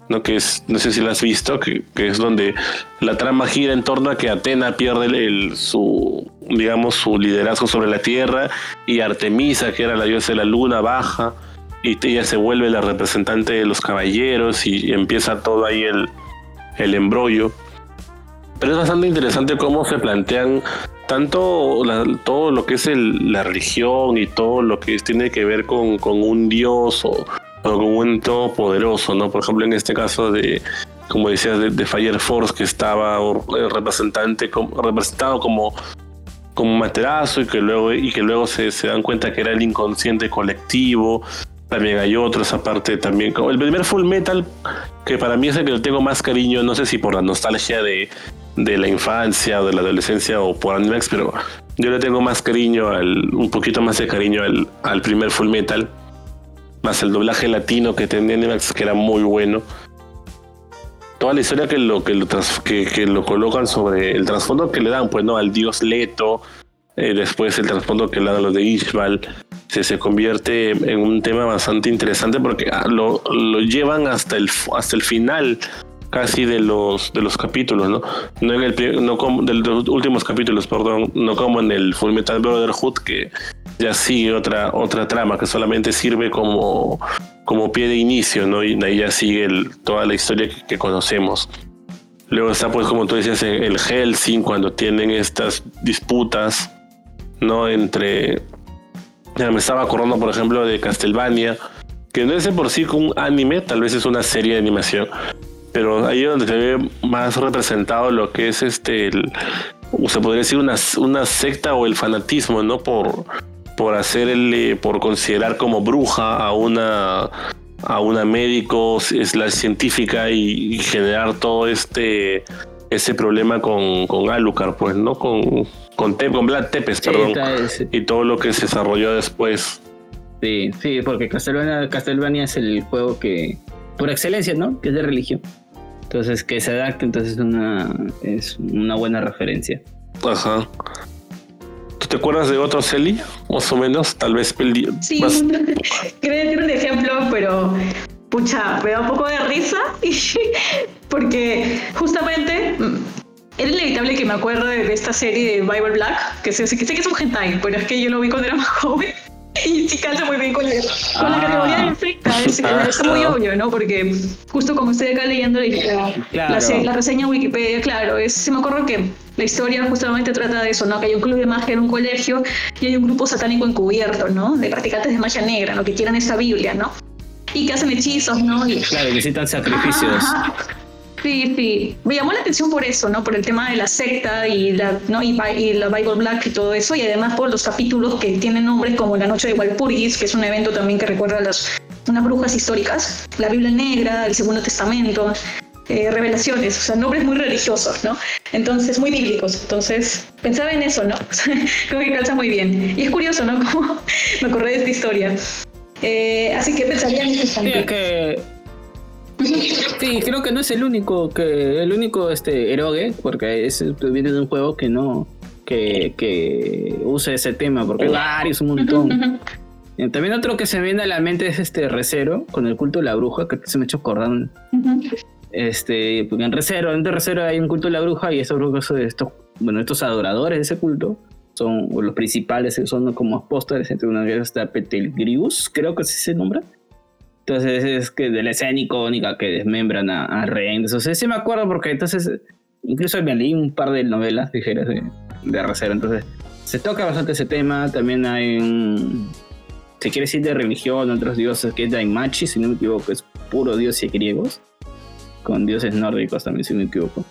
¿no? que es, no sé si la has visto, que, es donde la trama gira en torno a que Atena pierde el, su, digamos, su liderazgo sobre la tierra y Artemisa, que era la diosa de la luna, baja y ella se vuelve la representante de los caballeros y, empieza todo ahí el, el embrollo. Pero es bastante interesante cómo se plantean tanto todo lo que es la religión y todo lo que tiene que ver con, un dios o, con un todopoderoso, ¿no? Por ejemplo, en este caso de, como decías, de, Fire Force, que estaba representante, representado como, como materazo y que luego, y que luego se, se dan cuenta que era el inconsciente colectivo. También hay otros, aparte también. Como el primer Full Metal, que para mí es el que le tengo más cariño, no sé si por la nostalgia de, de la infancia o de la adolescencia o por Animax, pero yo le tengo más cariño, al, un poquito más de cariño al, al primer Full Metal, el doblaje latino que tenía Animax, que era muy bueno. toda la historia que lo que lo, que, lo colocan sobre el trasfondo que le dan pues no al dios Leto eh, después el trasfondo que le dan a los de Ishbal se, se convierte en un tema bastante interesante porque ah, lo, lo llevan hasta el hasta el final casi de los de los capítulos, ¿no? No en el no como de los últimos capítulos, perdón, no como en el Full Metal Brotherhood que ya sigue otra otra trama que solamente sirve como como pie de inicio, ¿no? Y ahí ya sigue toda la historia que, conocemos. Luego está, pues, como tú decías, el Helsing, cuando tienen estas disputas, ¿no? Entre. Ya me estaba acordando, por ejemplo, de Castlevania, que no es de por sí un anime, tal vez es una serie de animación, pero ahí es donde se ve más representado lo que es este, se podría decir una, una secta o el fanatismo, ¿no? Por, por hacerle, por considerar como bruja a una a una médico, es la científica y, generar todo este ese problema con, con Alucard, pues, ¿no? Con, con, con Vlad Tepes, perdón. Y todo lo que se desarrolló después.
Sí, sí, porque Castlevania, Castlevania es el juego que, por excelencia, ¿no? Que es de religión. Entonces, que se adapte, entonces es una, es una buena referencia.
Ajá. ¿Tú te acuerdas de otro Celi? Más o menos, tal vez.
Sí, creo que un ejemplo, pero pucha, me da un poco de risa porque justamente mm, era inevitable que me acuerde de esta serie de Bible Black, que sé, que sé que es un hentai, pero es que yo lo vi cuando era más joven y sí calza muy bien con, la ah. categoría de infecta. Es, es, muy obvio, ¿no? Porque justo como estoy acá leyendo la, la, reseña Wikipedia, claro, es, se me acuerdo que la historia justamente trata de eso, ¿no? Que hay un club de magia en un colegio y hay un grupo satánico encubierto, ¿no? De practicantes de magia negra, ¿no? Que quieran esta Biblia, ¿no? Y que hacen hechizos, ¿no? Y,
claro, necesitan sacrificios.
Sí, sí. Me llamó la atención por eso, ¿no? Por el tema de la secta y la, ¿no? y, la Bible Black y todo eso, y además por los capítulos que tienen nombres como La Noche de Walpurgis, que es un evento también que recuerda a las, unas brujas históricas, la Biblia Negra, el Segundo Testamento, eh, revelaciones, o sea, nombres muy religiosos, ¿no? Entonces, muy bíblicos. Entonces, pensaba en eso, ¿no? Creo que calza muy bien. Y es curioso, ¿no? Como me acordé de esta historia. Eh, así que pensaría en
eso. Sí, que Sí, creo que no es el único que el único este eroge, porque es, viene de un juego que no que, que use ese tema, porque hay varios un montón. También otro que se me viene a la mente es este Recero, con el culto de la bruja, que se me ha hecho acordar. Este, porque en Recero, en Recero hay un culto de la bruja y estos brujos, estos, bueno, estos adoradores de ese culto son los principales, son como apóstoles, entre una de ellas está Petelgrius, creo que así se nombra. Entonces es que de la escena icónica que desmembran a, a Rey. Entonces sí me acuerdo porque entonces incluso me leí un par de novelas ligeras de, de Recero. Entonces se toca bastante ese tema. También hay un... Se quiere decir de religión, otros dioses, que es Daimachi, si no me equivoco, es puro dios y griegos. Con dioses nórdicos también, si no me equivoco.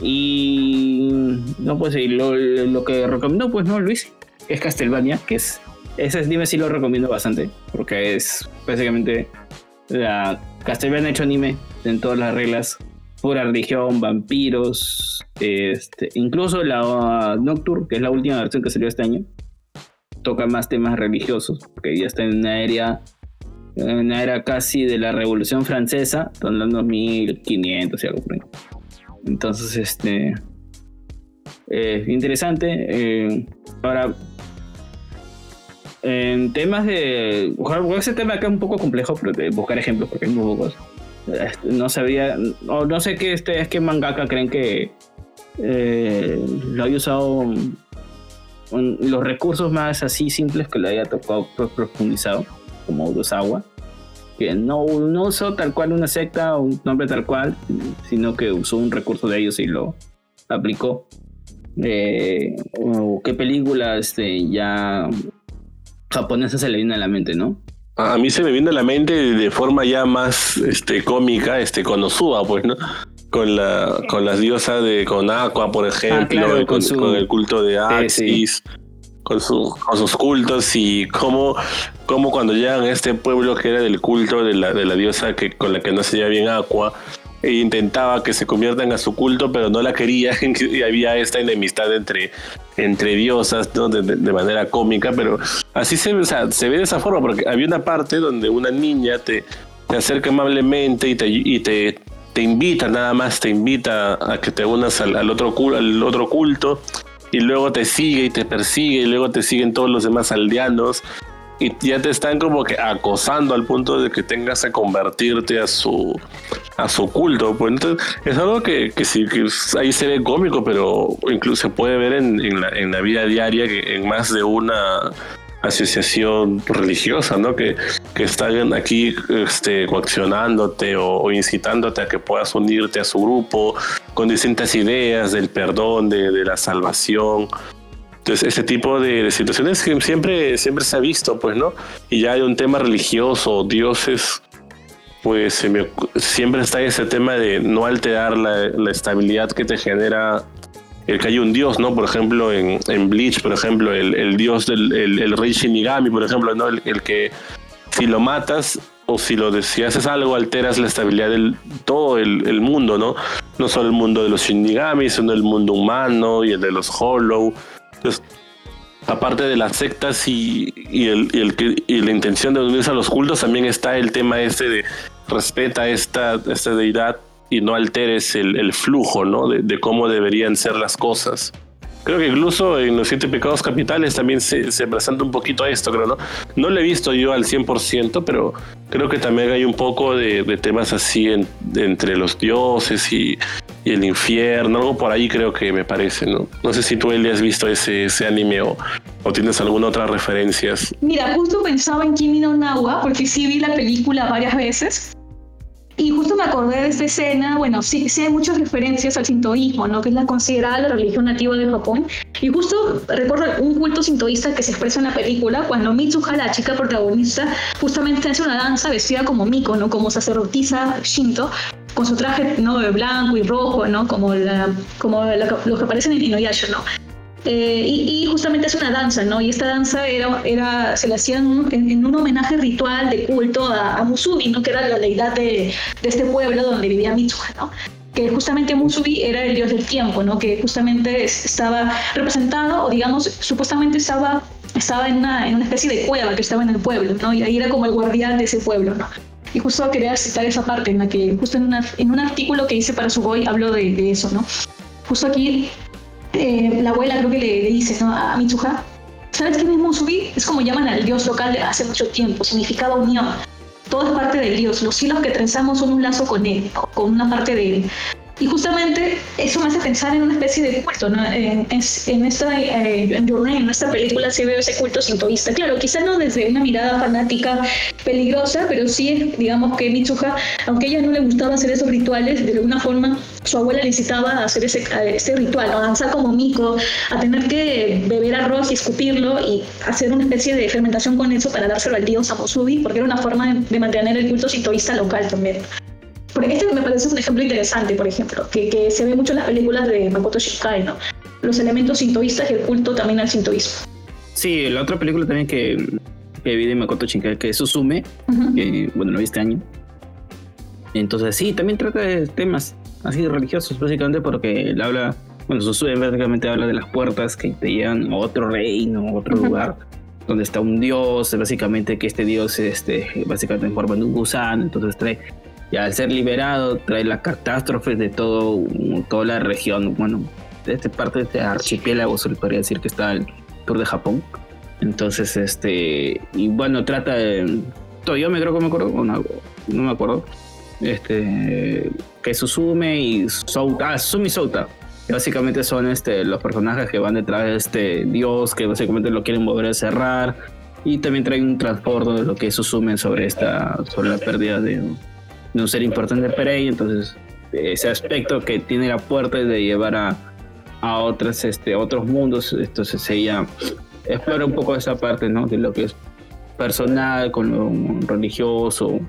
Y no pues lo, lo que recomiendo pues no Luis es Castlevania que es ese anime sí lo recomiendo bastante, porque es básicamente la Castlevania hecho anime en todas las reglas, pura religión, vampiros, este, incluso la Nocturne, que es la última versión que salió este año, toca más temas religiosos, porque ya está en una en una era casi de la Revolución Francesa, son los 1500 y algo por ahí. Entonces, este, eh, interesante. Eh, ahora, en temas de. Ese tema acá es un poco complejo, pero de buscar ejemplos, porque hay muy pocos. Este, no sabía. O no sé qué este, es que mangaka creen que eh, lo haya usado. los recursos más así simples que lo haya tocado profundizado, como Urusawa, que no, no usó tal cual una secta o un nombre tal cual, sino que usó un recurso de ellos y lo aplicó. Eh, o qué película este, ya japonesa se le viene a la mente, ¿no?
A mí se me viene a la mente de forma ya más este, cómica, este, con Osuba, pues, ¿no? Con la, con las diosas de, con Aqua, por ah, ejemplo, con, el culto de Axis, con, su, con sus cultos y cómo, cómo cuando llegan a este pueblo que era del culto de la, de la diosa que, con la que no se lleva bien Aqua, e intentaba que se conviertan a su culto, pero no la quería y había esta enemistad entre, entre diosas de, manera cómica, pero así se, se ve de esa forma, porque había una parte donde una niña te, te acerca amablemente y te, y te, te invita, nada más te invita a que te unas al, al otro culto y luego te sigue y te persigue y luego te siguen todos los demás aldeanos y ya te están como que acosando al punto de que tengas que convertirte a su a su culto pues entonces es algo que, que sí que ahí se ve cómico pero incluso se puede ver en, en, la, en la vida diaria que en más de una asociación religiosa, ¿no? Que, que están aquí este, coaccionándote o, incitándote a que puedas unirte a su grupo con distintas ideas del perdón, de, de la salvación. Entonces, ese tipo de, situaciones que siempre, siempre se ha visto, pues, ¿no? Y ya hay un tema religioso, dioses, pues siempre está ese tema de no alterar la, la estabilidad que te genera el que hay un dios, ¿no? Por ejemplo, en, en Bleach, por ejemplo, el, el dios del el, rey Shinigami, por ejemplo, ¿no? El, que si lo matas o si lo si haces algo alteras la estabilidad del todo el, el, mundo, ¿no? No solo el mundo de los Shinigami, sino el mundo humano y el de los Hollow. Entonces, aparte de las sectas y, y, el, y, el, y la intención de unirse a los cultos, también está el tema este de respeta esta, esta deidad y no alteres el, flujo ¿no? De, cómo deberían ser las cosas. Creo que incluso en los siete pecados capitales también se, se presenta un poquito a esto, creo, ¿no? No lo he visto yo al 100%, pero creo que también hay un poco de, temas así entre los dioses y, el infierno, algo por ahí creo que me parece, ¿no? No sé si tú, Eli, has visto ese, ese anime o, o tienes alguna otra referencias.
Mira, justo pensaba en Kimi no Nawa, porque sí vi la película varias veces, y justo me acordé de esta escena, bueno, sí, sí hay muchas referencias al sintoísmo, ¿no? que es la considerada la religión nativa de Japón. Y justo recuerdo un culto sintoísta que se expresa en la película cuando Mitsuha, la chica protagonista, justamente hace una danza vestida como Miko, ¿no? como sacerdotisa Shinto, con su traje ¿no? de blanco y rojo, ¿no? como, la, como los que aparecen en Inuyasha, ¿no? Eh, y, justamente es una danza, ¿no? Y esta danza era, era se le hacía en, un homenaje ritual de culto a, Musubi, ¿no? Que era la deidad de, de este pueblo donde vivía Mitsuha, ¿no? que justamente Musubi era el dios del tiempo, ¿no? que justamente estaba representado, o digamos, supuestamente estaba, estaba en, una, en una especie de cueva que estaba en el pueblo, ¿no? y ahí era como el guardián de ese pueblo. ¿no? Y justo quería citar esa parte en la que, justo en, una, en un artículo que hice para Sugoi, hablo de, de eso. ¿no? Justo aquí eh, la abuela creo que le, dice a Mitsuha, ¿sabes quién es Musubi? Es como llaman al dios local de hace mucho tiempo, significaba unión. Todo es parte del dios, los hilos que trenzamos son un lazo con él, con una parte de él. Y justamente eso me hace pensar en una especie de culto, ¿no? En, en esta, eh, en esta película sí veo ese culto sintoísta. Claro, quizá no desde una mirada fanática peligrosa, pero sí, digamos que Mitsuha, aunque a ella no le gustaba hacer esos rituales, de alguna forma su abuela le incitaba a hacer ese, ese ritual, a danzar como Miko, a tener que beber arroz y escupirlo y hacer una especie de fermentación con eso para dárselo al dios Amosubi, porque era una forma de, de mantener el culto sintoísta local también. Porque este me parece un ejemplo interesante, por ejemplo, que, que se ve mucho en las películas de Makoto Shinkai, ¿no? Los elementos sintoístas y el culto también al sintoísmo.
Sí, la otra película también que, que vi de Makoto Shinkai, que es Susume, que, bueno, lo vi este año. Entonces, sí, también trata de temas así religiosos, básicamente porque él habla, bueno, Susume básicamente habla de las puertas que te llevan a otro reino, a otro lugar donde está un dios, básicamente que este dios este, básicamente en forma de un gusano, entonces trae y al ser liberado trae la catástrofe de todo, toda la región, bueno, de esta parte de este archipiélago se le podría decir que está el sur de Japón. Entonces, este, y bueno, trata de, yo me creo que me acuerdo, no, no me acuerdo, este, que Susume y Souta, ah, Sumi Souta, que básicamente son este, los personajes que van detrás de este dios, que básicamente lo quieren volver a cerrar, y también trae un transporte de lo que Susume sobre esta, sobre la pérdida de un ser importante para ella, entonces ese aspecto que tiene la puerta de llevar a, a otras, este, otros mundos, entonces ella explora un poco esa parte, ¿no? De lo que es personal, con lo religioso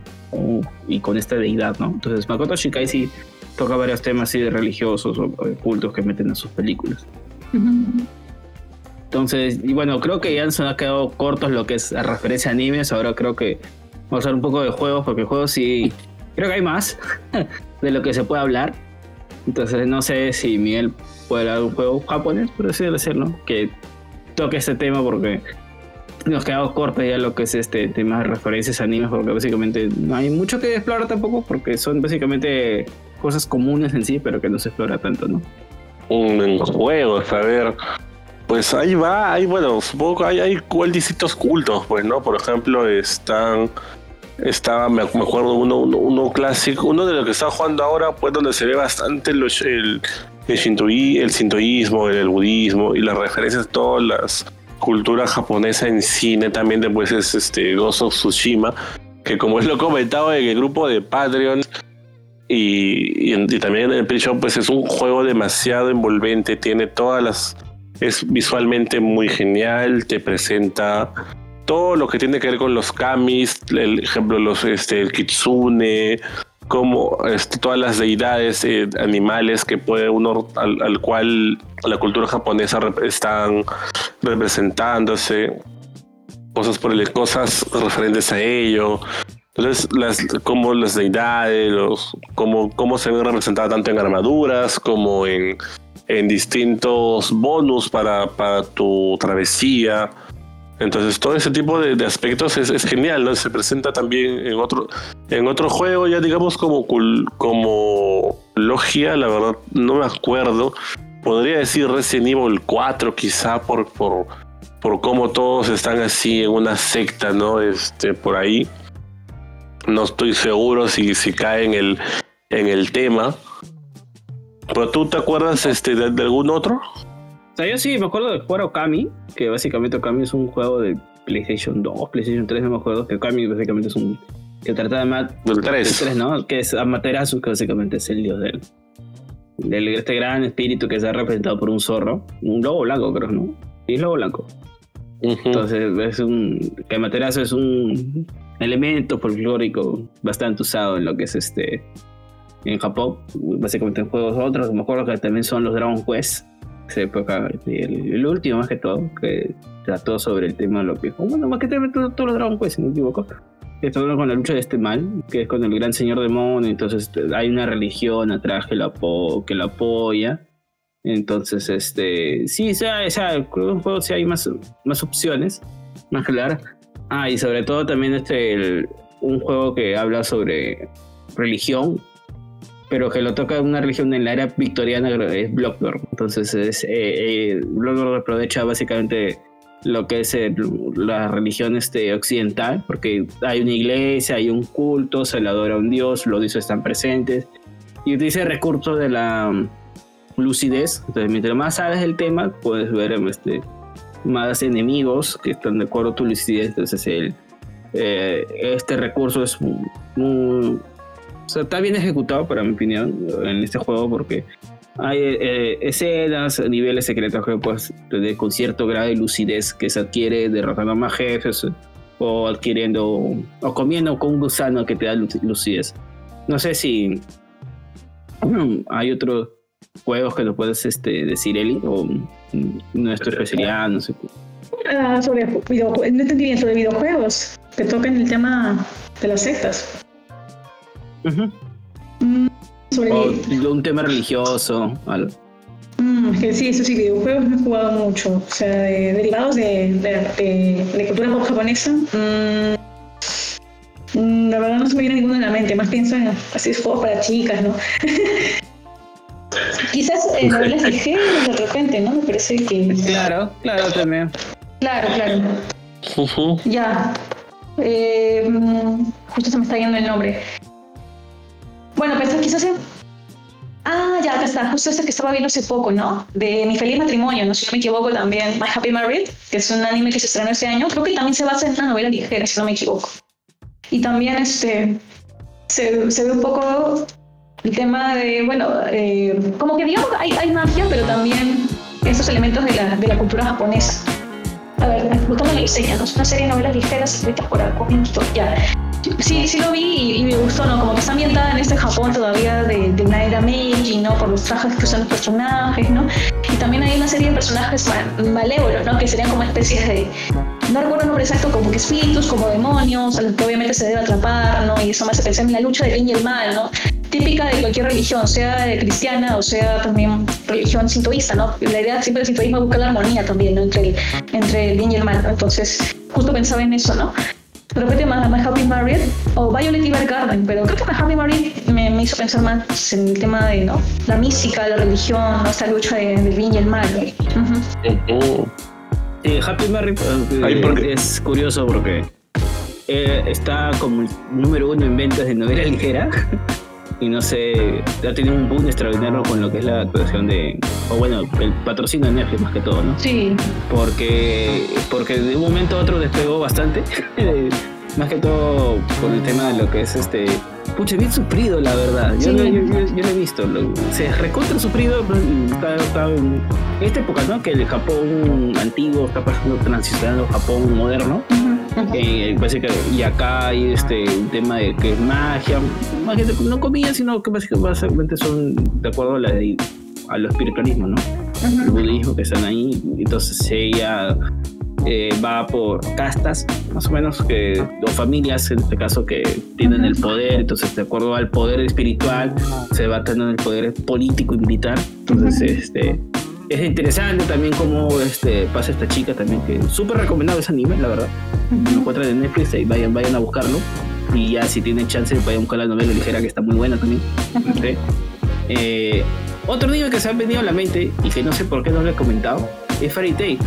y con esta deidad, ¿no? Entonces Makoto Shinkai sí toca varios temas así de religiosos o, cultos que meten en sus películas. Entonces, y bueno, creo que ya se han quedado cortos lo que es la referencia a animes, ahora creo que vamos a hablar un poco de juegos, porque juegos sí creo que hay más de lo que se puede hablar. Entonces no sé si Miguel puede hablar un juego japonés, pero sí debe ser, ¿no? Que toque este tema porque nos quedamos cortos ya lo que es este tema de referencias animes, porque básicamente no hay mucho que explorar tampoco, porque son básicamente cosas comunes en sí, pero que no se explora tanto, ¿no?
Un juego, a ver. Pues ahí va, ahí bueno, supongo que hay, hay cultos, pues, ¿no? Por ejemplo, están estaba, me, acuerdo, uno, uno, clásico, uno de los que estaba jugando ahora, pues donde se ve bastante el, el, el sintoísmo, el, budismo y las referencias todas las culturas japonesas en cine, también después es este of Tsushima, que como es lo comentado en el grupo de Patreon y, y, también en el pre pues es un juego demasiado envolvente, tiene todas las... es visualmente muy genial, te presenta todo lo que tiene que ver con los kamis, el ejemplo, los, este, el kitsune, como este, todas las deidades eh, animales que puede uno, al, cual la cultura japonesa están representándose, cosas por el, cosas referentes a ello. Entonces, las, como las deidades, los, como, cómo se ven representadas tanto en armaduras como en, en distintos bonus para, para tu travesía entonces todo ese tipo de, aspectos es, genial, ¿no? Se presenta también en otro, en otro juego, ya digamos como, como logia, la verdad no me acuerdo. Podría decir Resident Evil 4 quizá por, por, por cómo todos están así en una secta, ¿no? Este, por ahí. No estoy seguro si, si cae en el, en el tema. Pero tú te acuerdas este, de algún otro?
Sea, yo sí me acuerdo de jugar Okami, que básicamente Okami es un juego de PlayStation 2, PlayStation 3, no me acuerdo, que Okami básicamente es un... que trata de
3.
3, ¿no? Que es Amaterasu, que básicamente es el dios del... Del este gran espíritu que se ha representado por un zorro, un lobo blanco creo, ¿no? Y es lobo blanco. Entonces es un... que Amaterasu es un elemento folclórico bastante usado en lo que es este... en Japón, básicamente en juegos otros, me acuerdo que también son los Dragon Quest época, el, el, último más que todo, que trató sobre el tema de lo que, bueno, más que todo, todos los Dragon Quest, si no me equivoco, todo con la lucha de este mal, que es con el gran señor demonio, entonces hay una religión atrás que lo, que lo apoya. Entonces, este, sí, o sea, o sea, un juego sí hay más, más opciones, más claras. Ah, y sobre todo también este, un juego que habla sobre religión, pero que lo toca una religión en la era victoriana es Bloodborne. Entonces es, eh, eh, aprovecha básicamente lo que es la religión este, occidental, porque hay una iglesia, hay un culto, se le adora a un dios, los dioses están presentes, y utiliza el recurso de la um, lucidez. Entonces, mientras más sabes del tema, puedes ver este, más enemigos que están de acuerdo a tu lucidez. Entonces, el, eh, este recurso es muy, o sea, está bien ejecutado, para mi opinión, en este juego porque hay eh, escenas, niveles secretos que puedes tener con cierto grado de lucidez que se adquiere derrotando a más jefes o adquiriendo o comiendo con un gusano que te da lucidez. No sé si hay otros juegos que lo puedes este, decir, Eli, o nuestra especialidad, no sé.
Ah, sobre videojuegos, no entendí bien sobre videojuegos que tocan el tema de las sectas.
Mm, o un tema religioso. Algo.
Mm, que sí, eso sí, videojuegos no he jugado mucho. O sea, derivados de, de, cultura pop japonesa. Mm, la verdad no se me viene ninguno en la mente. Más pienso en así juegos para chicas, ¿no? Quizás en novelas ligeras de repente, ¿no? Me parece que.
Claro, claro, también.
Claro, claro. Ya. Eh, justo se me está yendo el nombre. Bueno, pues quizás sea... Ah, ya, acá está, justo este que estaba viendo hace poco, ¿no? De Mi Feliz Matrimonio, ¿no? Si no me equivoco también, My Happy Married, que es un anime que se estrenó este año. Creo que también se basa en una novela ligera, si no me equivoco. Y también este, se, se ve un poco el tema de, bueno, eh, como que digamos, hay, hay magia, pero también esos elementos de la, de la cultura japonesa. A ver, diseña, ¿no? Es una serie de novelas ligeras escritas por Alcomisto, ya. Sí, sí lo vi y, me gustó, ¿no? Como que está ambientada en este Japón todavía de, de una era Meiji, ¿no? Por los trajes que usan los personajes, ¿no? Y también hay una serie de personajes malévolos, ¿no? Que serían como especies de, no recuerdo el nombre exacto, como que espíritus, como demonios, que obviamente se debe atrapar, ¿no? Y eso me hace pensar en la lucha del bien y el mal, ¿no? Típica de cualquier religión, sea cristiana o sea también religión sintoísta, ¿no? La idea siempre del sintoísmo es buscar la armonía también, ¿no? Entre el, entre el bien y el mal, ¿no? Entonces, justo pensaba en eso, ¿no? De repente My, Happy Married o Violet Evergarden, pero creo que My Happy Married me, hizo pensar más en el tema de ¿no? la mística, la religión, esta lucha del bien y el mal.
Happy Married eh, es curioso porque eh, está como el número uno en ventas de novela ligera. Y no sé, ha tenido un boom extraordinario con lo que es la actuación de, o bueno, el patrocinio de Netflix más que todo, ¿no?
Sí.
Porque, porque de un momento a otro despegó bastante, más que todo con el tema de lo que es este... Pucha, bien sufrido, la verdad. Yo, lo, he visto. se recontra sufrido. Está, en esta época, ¿no? Que el Japón antiguo está pasando, transicionando Japón moderno. Eh, y acá hay este tema de que es magia, magia no comida, sino que básicamente son de acuerdo a, la, a lo espiritualismo, ¿no? El budismo que están ahí. Entonces ella eh, va por castas, más o menos, que, o familias en este caso que tienen el poder, entonces de acuerdo al poder espiritual se va teniendo el poder político y militar. Entonces, este es interesante también cómo este, pasa esta chica también, que súper recomendado ese anime, la verdad. Lo encuentran en Netflix y vayan, vayan a buscarlo. Y ya si tienen chance, vayan a buscar la novela ligera que está muy buena también. Eh, otro anime que se ha venido a la mente y que no sé por qué no lo he comentado es Fairy Tail,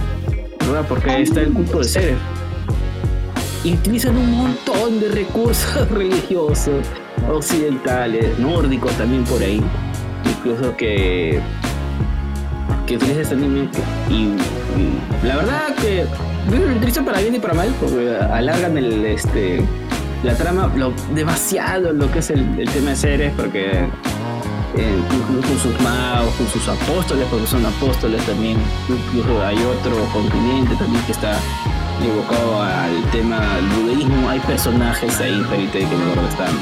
¿verdad? Porque está el culto de seres. Y utilizan un montón de recursos religiosos, occidentales, nórdicos también por ahí. Incluso que que utiliza este anime y, la verdad que lo utilizo para bien y para mal porque alargan el este la trama lo, demasiado lo que es el, tema de seres porque eh, con sus magos, con sus apóstoles, porque son apóstoles también, incluso hay otro continente también que está evocado al tema del hay personajes ahí que me están,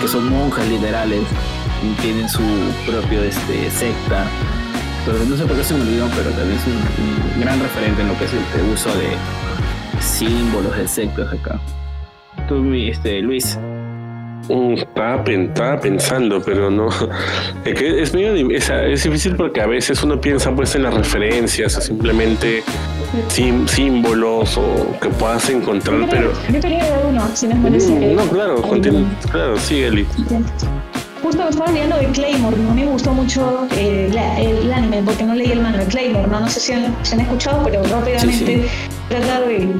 que son monjas literales, y tienen su propio este, secta, pero no sé por qué se me olvidó, pero también es un, gran referente en lo que es el, uso de símbolos de sectas acá. Tú, este, Luis.
Mm, estaba, pensando, pero no. Es, que es, medio, es, difícil porque a veces uno piensa pues en las referencias o simplemente símbolos o que puedas encontrar, pero.
Yo quería dar uno, si no es
mm, No, claro, continúa, claro, sigue,
justo me estaba leyendo de Claymore, ¿no? me gustó mucho eh, el, anime porque no leí el manga de Claymore, ¿no? No sé si han, han escuchado, pero rápidamente trata de...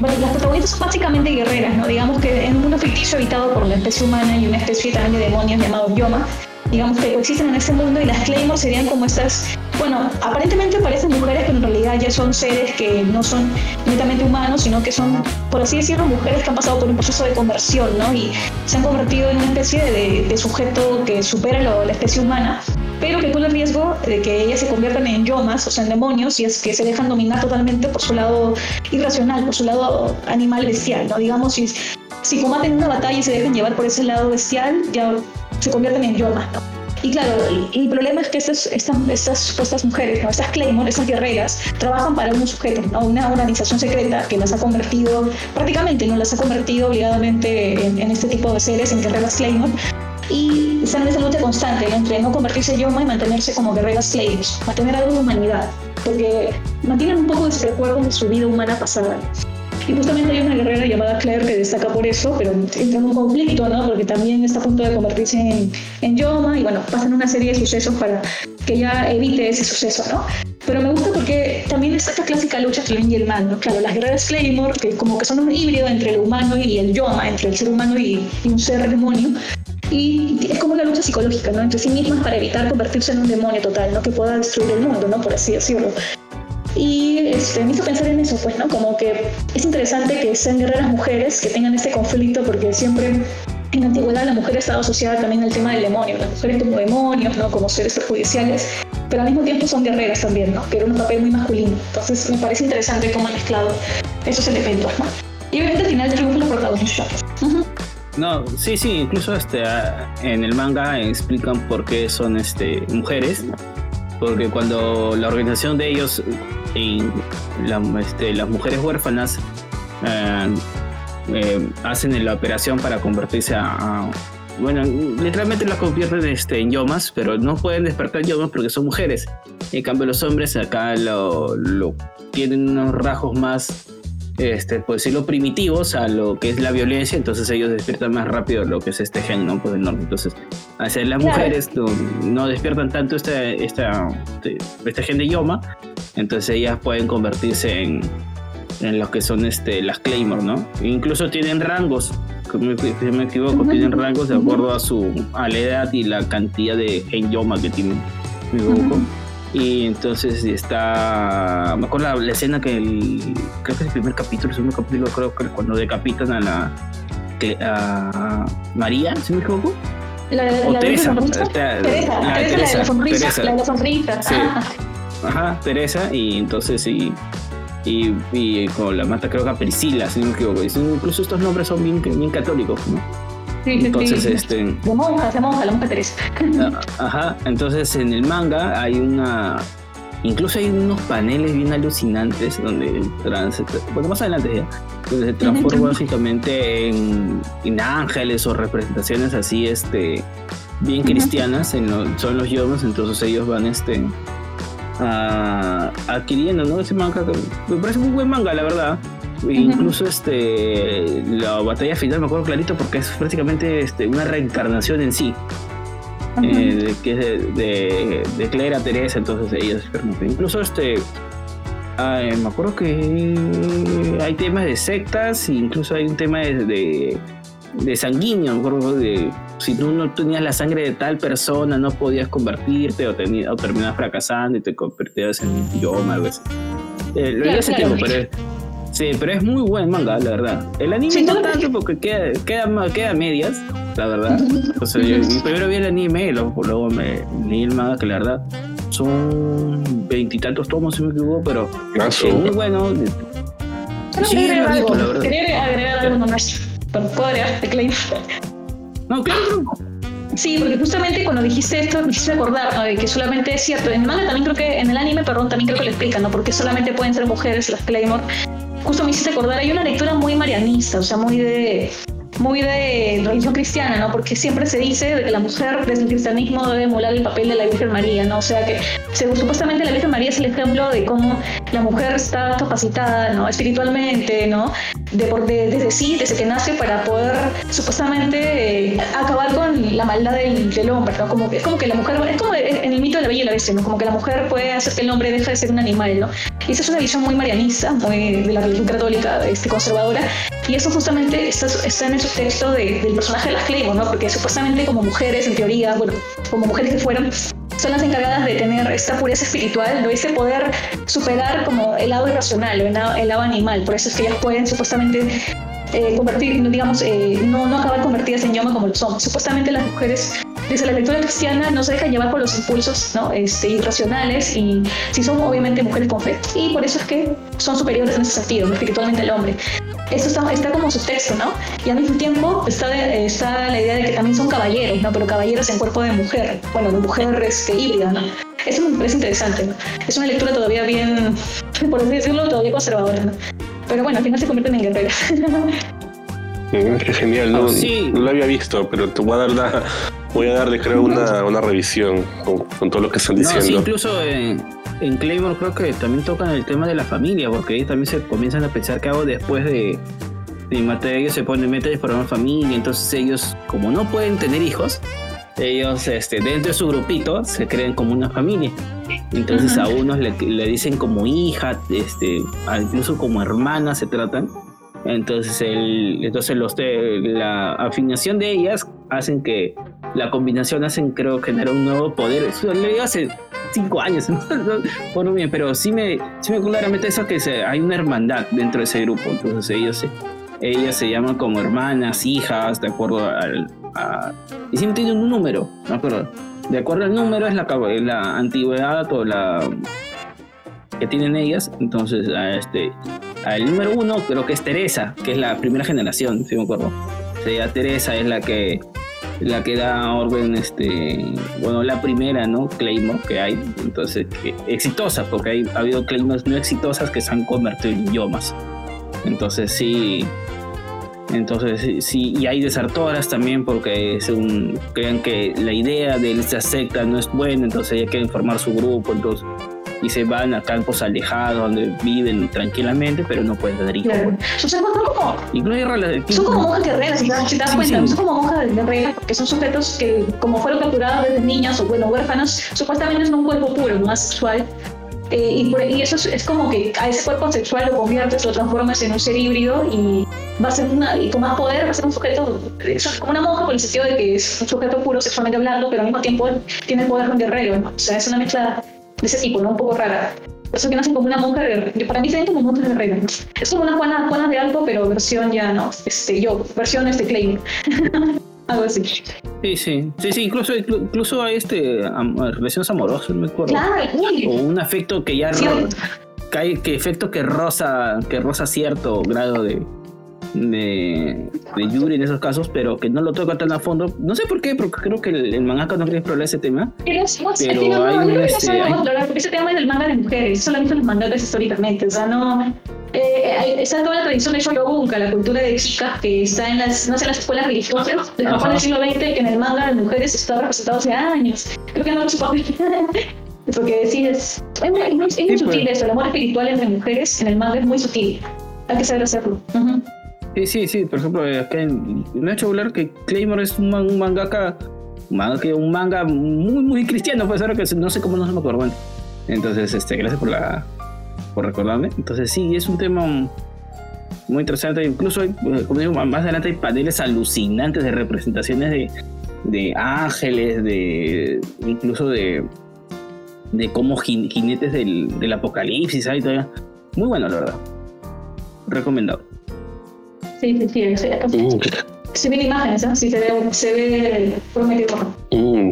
Bueno, las protagonistas son básicamente guerreras, ¿no? Digamos que en un mundo ficticio habitado por la especie humana y una especie también de demonios llamados Yoma, digamos que coexisten en ese mundo y las Claymore serían como estas, bueno, aparentemente parecen mujeres, pero en realidad ya son seres que no son netamente humanos, sino que son, por así decirlo, mujeres que han pasado por un proceso de conversión, ¿no? Y se han convertido en una especie de, sujeto que supera la especie humana, pero que corre el riesgo de que ellas se conviertan en yomas, o sea, en demonios, y es que se dejan dominar totalmente por su lado irracional, por su lado animal bestial, ¿no? Digamos, si, si combaten una batalla y se dejan llevar por ese lado bestial, ya se convierten en yomas, ¿no? Y claro, el, problema es que estas, estas, estas supuestas mujeres, ¿no? estas Claymore, estas guerreras, trabajan para unos sujetos, ¿no? una organización secreta que las ha convertido, prácticamente no las ha convertido obligadamente en, este tipo de seres, en guerreras Claymore, y están en esa lucha constante entre no convertirse en Yoma y mantenerse como guerreras Claymore, mantener algo de humanidad, porque mantienen un poco de recuerdo de su vida humana pasada. Y justamente hay una guerrera llamada Claire que destaca por eso, pero entra en un conflicto, ¿no? Porque también está a punto de convertirse en, en Yoma y bueno, pasan una serie de sucesos para que ella evite ese suceso, ¿no? Pero me gusta porque también está esta clásica lucha entre bien y el mal, ¿no? Claro, las guerreras Claymore, que como que son un híbrido entre el humano y el Yoma, entre el ser humano y, un ser demonio, y es como una lucha psicológica, ¿no? Entre sí mismas para evitar convertirse en un demonio total, ¿no? Que pueda destruir el mundo, ¿no? Por así decirlo. Y este, me hizo pensar en eso, pues, ¿no? Como que es interesante que sean guerreras mujeres que tengan este conflicto, porque siempre en la antigüedad la mujer estaba asociada también al tema del demonio, las mujeres como demonios, ¿no? Como seres perjudiciales, pero al mismo tiempo son guerreras también, ¿no? Que era un papel muy masculino. Entonces me parece interesante cómo han mezclado esos elementos, ¿no? Y obviamente al final triunfan los protagonistas.
No, sí, sí, incluso este, en el manga explican por qué son este, mujeres, porque cuando la organización de ellos y este, las mujeres huérfanas eh, eh, hacen la operación para convertirse a, bueno, literalmente las convierten este, en yomas, pero no pueden despertar yomas porque son mujeres. En cambio, los hombres acá lo, tienen unos rasgos más este, por decirlo, primitivos a lo que es la violencia, entonces ellos despiertan más rápido lo que es este gen, ¿no? Pues del norte. Entonces, hacer las mujeres no, despiertan tanto este, esta, este, este gen de Yoma, entonces ellas pueden convertirse en, en lo que son este, las Claymore, ¿no? incluso tienen rangos, si me equivoco, tienen rangos de acuerdo a su a la edad y la cantidad de gen Yoma que tienen. Y entonces está. Me acuerdo la, escena que el. Creo que es el primer capítulo, el segundo capítulo, creo que cuando decapitan a la. a María, si me equivoco.
La,
o
la
Teresa.
Teresa, Teresa, la de la sonrisa. La de la sonrisa. Sí.
Ajá, Teresa, y entonces sí. Y, y, con la mata creo que a Priscila, si no me equivoco. Incluso estos nombres son bien, bien católicos, ¿no? entonces, este.
De monja, de monja, la monja Teresa.
Ah, ajá, entonces en el manga hay una. Incluso hay unos paneles bien alucinantes donde trans, bueno, más adelante ya, donde se transforma básicamente en, en, ángeles o representaciones así, este, bien cristianas, en son los yomas, entonces ellos van, este, adquiriendo, ¿no? Ese manga, me parece muy buen manga, la verdad. Incluso este la batalla final me acuerdo clarito porque es prácticamente este, una reencarnación en sí. Eh, que es de, de, Claire a Teresa, entonces ellos Incluso este me acuerdo que hay temas de sectas, incluso hay un tema de, de, sanguíneo, me acuerdo de si tú no tenías la sangre de tal persona, no podías convertirte o, o terminabas fracasando y te convertías en yo algo así. Eh, lo claro, hace tiempo, pero Sí, pero es muy buen manga, la verdad. El anime no tanto porque queda, queda, queda medias, la verdad. O sea, yo primero vi el anime y luego, luego me leí el manga, que la verdad son veintitantos tomos, si me equivoco, pero
ah,
es muy bueno.
Sí, quería agregar algo, quería agregar algo nomás. ¿Puedo agregar?
No, claro.
Sí, porque justamente cuando dijiste esto me hiciste acordar de que solamente es cierto. En manga también creo que, en el anime, perdón, también creo que lo explican, ¿no? Porque solamente pueden ser mujeres las Claymore justo me hiciste acordar, hay una lectura muy marianista, o sea, muy de muy de religión cristiana, ¿no? Porque siempre se dice que la mujer desde el cristianismo debe emular el papel de la Virgen María, ¿no? O sea que supuestamente la Virgen María es el ejemplo de cómo la mujer está capacitada, ¿no? Espiritualmente, ¿no? De, desde sí, desde que nace para poder supuestamente eh, acabar con la maldad del, hombre, ¿no? Como es como que la mujer, es como en el mito de la Bella y la Bestia, ¿no? Como que la mujer puede hacer que el hombre deje de ser un animal, ¿no? Y esa es una visión muy marianista, muy de la religión católica, este, conservadora, y eso justamente está, está en el texto del personaje de las Claymore, ¿no? Porque supuestamente como mujeres, en teoría, bueno, como mujeres que fueron, son las encargadas de tener esta pureza espiritual, ¿no? ese poder superar como el lado irracional, el lado, el lado animal. Por eso es que ellas pueden supuestamente eh, convertir, digamos, eh, no, no acabar convertidas en yoma como lo son. Supuestamente las mujeres desde la lectura cristiana no se dejan llevar por los impulsos ¿no? este, irracionales y si son obviamente mujeres con fe. Y por eso es que son superiores en ese sentido, espiritualmente al hombre. Eso está, está como texto, ¿no? Y al mismo tiempo está, está la idea de que también son caballeros, ¿no? Pero caballeros en cuerpo de mujer, bueno, de mujer este, híbrida, ¿no? Eso me parece interesante, ¿no? Es una lectura todavía bien, por así decirlo, todavía conservadora, ¿no? Pero bueno, al final se convierten en guerreras.
Qué genial, no, sí. no lo había visto, pero te voy a dar la, voy a darle creo una, una revisión con, todo lo que están diciendo. No, sí,
incluso en, en Claymore creo que también tocan el tema de la familia, porque ahí también se comienzan a pensar qué hago después de, de matar ellos, se ponen metas de formar familia, entonces ellos, como no pueden tener hijos, ellos este, dentro de su grupito se creen como una familia. Entonces a unos le, le, dicen como hija, este, incluso como hermana se tratan. Entonces, el, entonces los de, la afinación de ellas hacen que la combinación hacen, creo, generar un nuevo poder. Eso le hace cinco años, bueno, bien, pero sí me, sí me claramente eso que se, hay una hermandad dentro de ese grupo. Entonces ellos se, ellas se llaman como hermanas, hijas, de acuerdo al... A, y siempre tienen un número, ¿de acuerdo? De acuerdo al número es la, la antigüedad o la que tienen ellas. Entonces, a este, al número uno creo que es Teresa, que es la primera generación, si me acuerdo. O sea, Teresa es la que la que da orden, este, bueno, la primera, ¿no? Claymore que hay, entonces, exitosa, porque hay, ha habido Claymores no exitosas que se han convertido en idiomas. Entonces, sí, entonces, sí, y hay desertoras también porque según creen que la idea de esta secta no es buena, entonces ella quiere formar su grupo, entonces y se van a campos alejados donde viven tranquilamente, pero no pueden tener hijos.
Claro. O sea, son como, son como monjas guerreras, si te das,
Sí,
cuenta,
sí.
son como monjas guerreras, porque son sujetos que, como fueron capturados desde niños o, bueno, huérfanos, supuestamente son un cuerpo puro, no asexual. Eh, y, por- y eso es, es como que a ese cuerpo sexual lo conviertes, lo transformas en un ser híbrido y va a ser una, y con más poder va a ser un sujeto, es como una monja por el sentido de que es un sujeto puro sexualmente hablando, pero al mismo tiempo tiene el poder de un guerrero, ¿no? O sea, es una mezcla de ese tipo, ¿no? Un poco rara. Por eso que nacen como una monja guerrera. Para mí se ven como monjas guerreras. ¿no? Es como una Juana, Juana de Alto, pero versión ya, ¿no? Este, yo, versión este Claymore. Algo así.
Sí, sí, sí, sí, incluso, incluso hay este, am- relaciones amorosas, me acuerdo.
Claro,
O
uy.
un afecto que ya
Sí.
ro- cae, que efecto que roza, que roza cierto grado de, de, de Yuri en esos casos, pero que no lo toca tan a fondo. No sé por qué, porque creo que el, el mangaka no quería explorar ese tema.
Pero, es- es-
Pero
es
hay
no,
un, este, hay-
explorar, porque ese tema es del manga de mujeres, visto los mangakas históricamente, o sea, no... Eh, hay- está toda la tradición de Shoyobunka, la cultura de chicas que está en las, no sé, las escuelas religiosas de Japón del siglo XX, que en el manga de mujeres está representado hace años. Creo que no lo supo. Porque sí, es, es muy, es muy- es muy
Sí,
sutil
pues.
eso, el amor espiritual entre mujeres en el manga es muy sutil. Hay que saber hacerlo. Ujú.
Sí, sí, sí, por ejemplo, eh, acá en, me ha hecho hablar que Claymore es un, man- un mangaka, un manga, un manga muy, muy cristiano, pues ahora que no sé cómo no se me acuerdo. Bueno, entonces, este, gracias por la por recordarme. Entonces, sí, es un tema muy interesante. Incluso, hay, eh, como digo, más adelante hay paneles alucinantes de representaciones de, de ángeles, de incluso de, de cómo jin- jinetes del, del apocalipsis. Hay todavía. Muy bueno, la verdad. Recomendado.
Sí, sí, sí. sí,
Mm,
Se ven imágenes, ¿eh? Sí, se ve, se ve prometedor.
mm,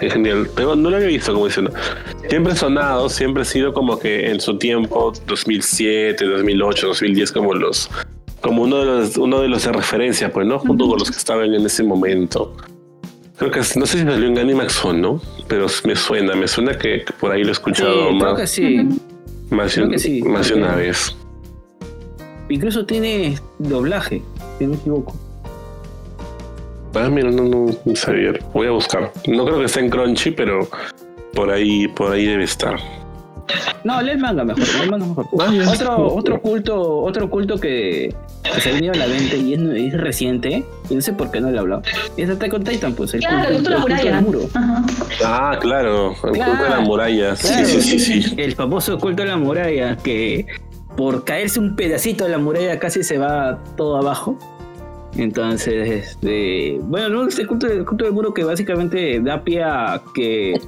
qué genial. Pero no lo había visto como diciendo. Siempre sonado, siempre ha sido como que en su tiempo, 2007, 2008, 2010, como los como uno de los uno de los de referencia, pues, ¿no? Junto con los que estaban en ese momento. Creo que es- no sé si salió en Animax o no, pero me suena, me suena que, que por ahí lo he escuchado
Sí, creo
más,
que sí.
Más, de
creo
un-
que sí,
más de una vez.
Incluso tiene doblaje, si no me equivoco.
Ah, mira, no, no, no sabía. Voy a buscar. No creo que esté en Crunchy, pero por ahí, por ahí debe estar.
No, lee el manga mejor, lee el manga mejor.
Ah.
Otro, otro culto, otro culto que, que se ha venido a la mente y es, es reciente, y no sé por qué no le he hablado. Es Attack on Titan, pues el
Claro,
culto,
el culto de la muralla.
del muro.
Ajá.
Ah, claro, el
Claro,
culto de la muralla.
claro.
Sí, sí, sí, sí.
El famoso culto de la muralla, que por caerse un pedacito de la muralla casi se va todo abajo. Entonces, este, bueno, no, este culto, el culto del muro que básicamente da pie a que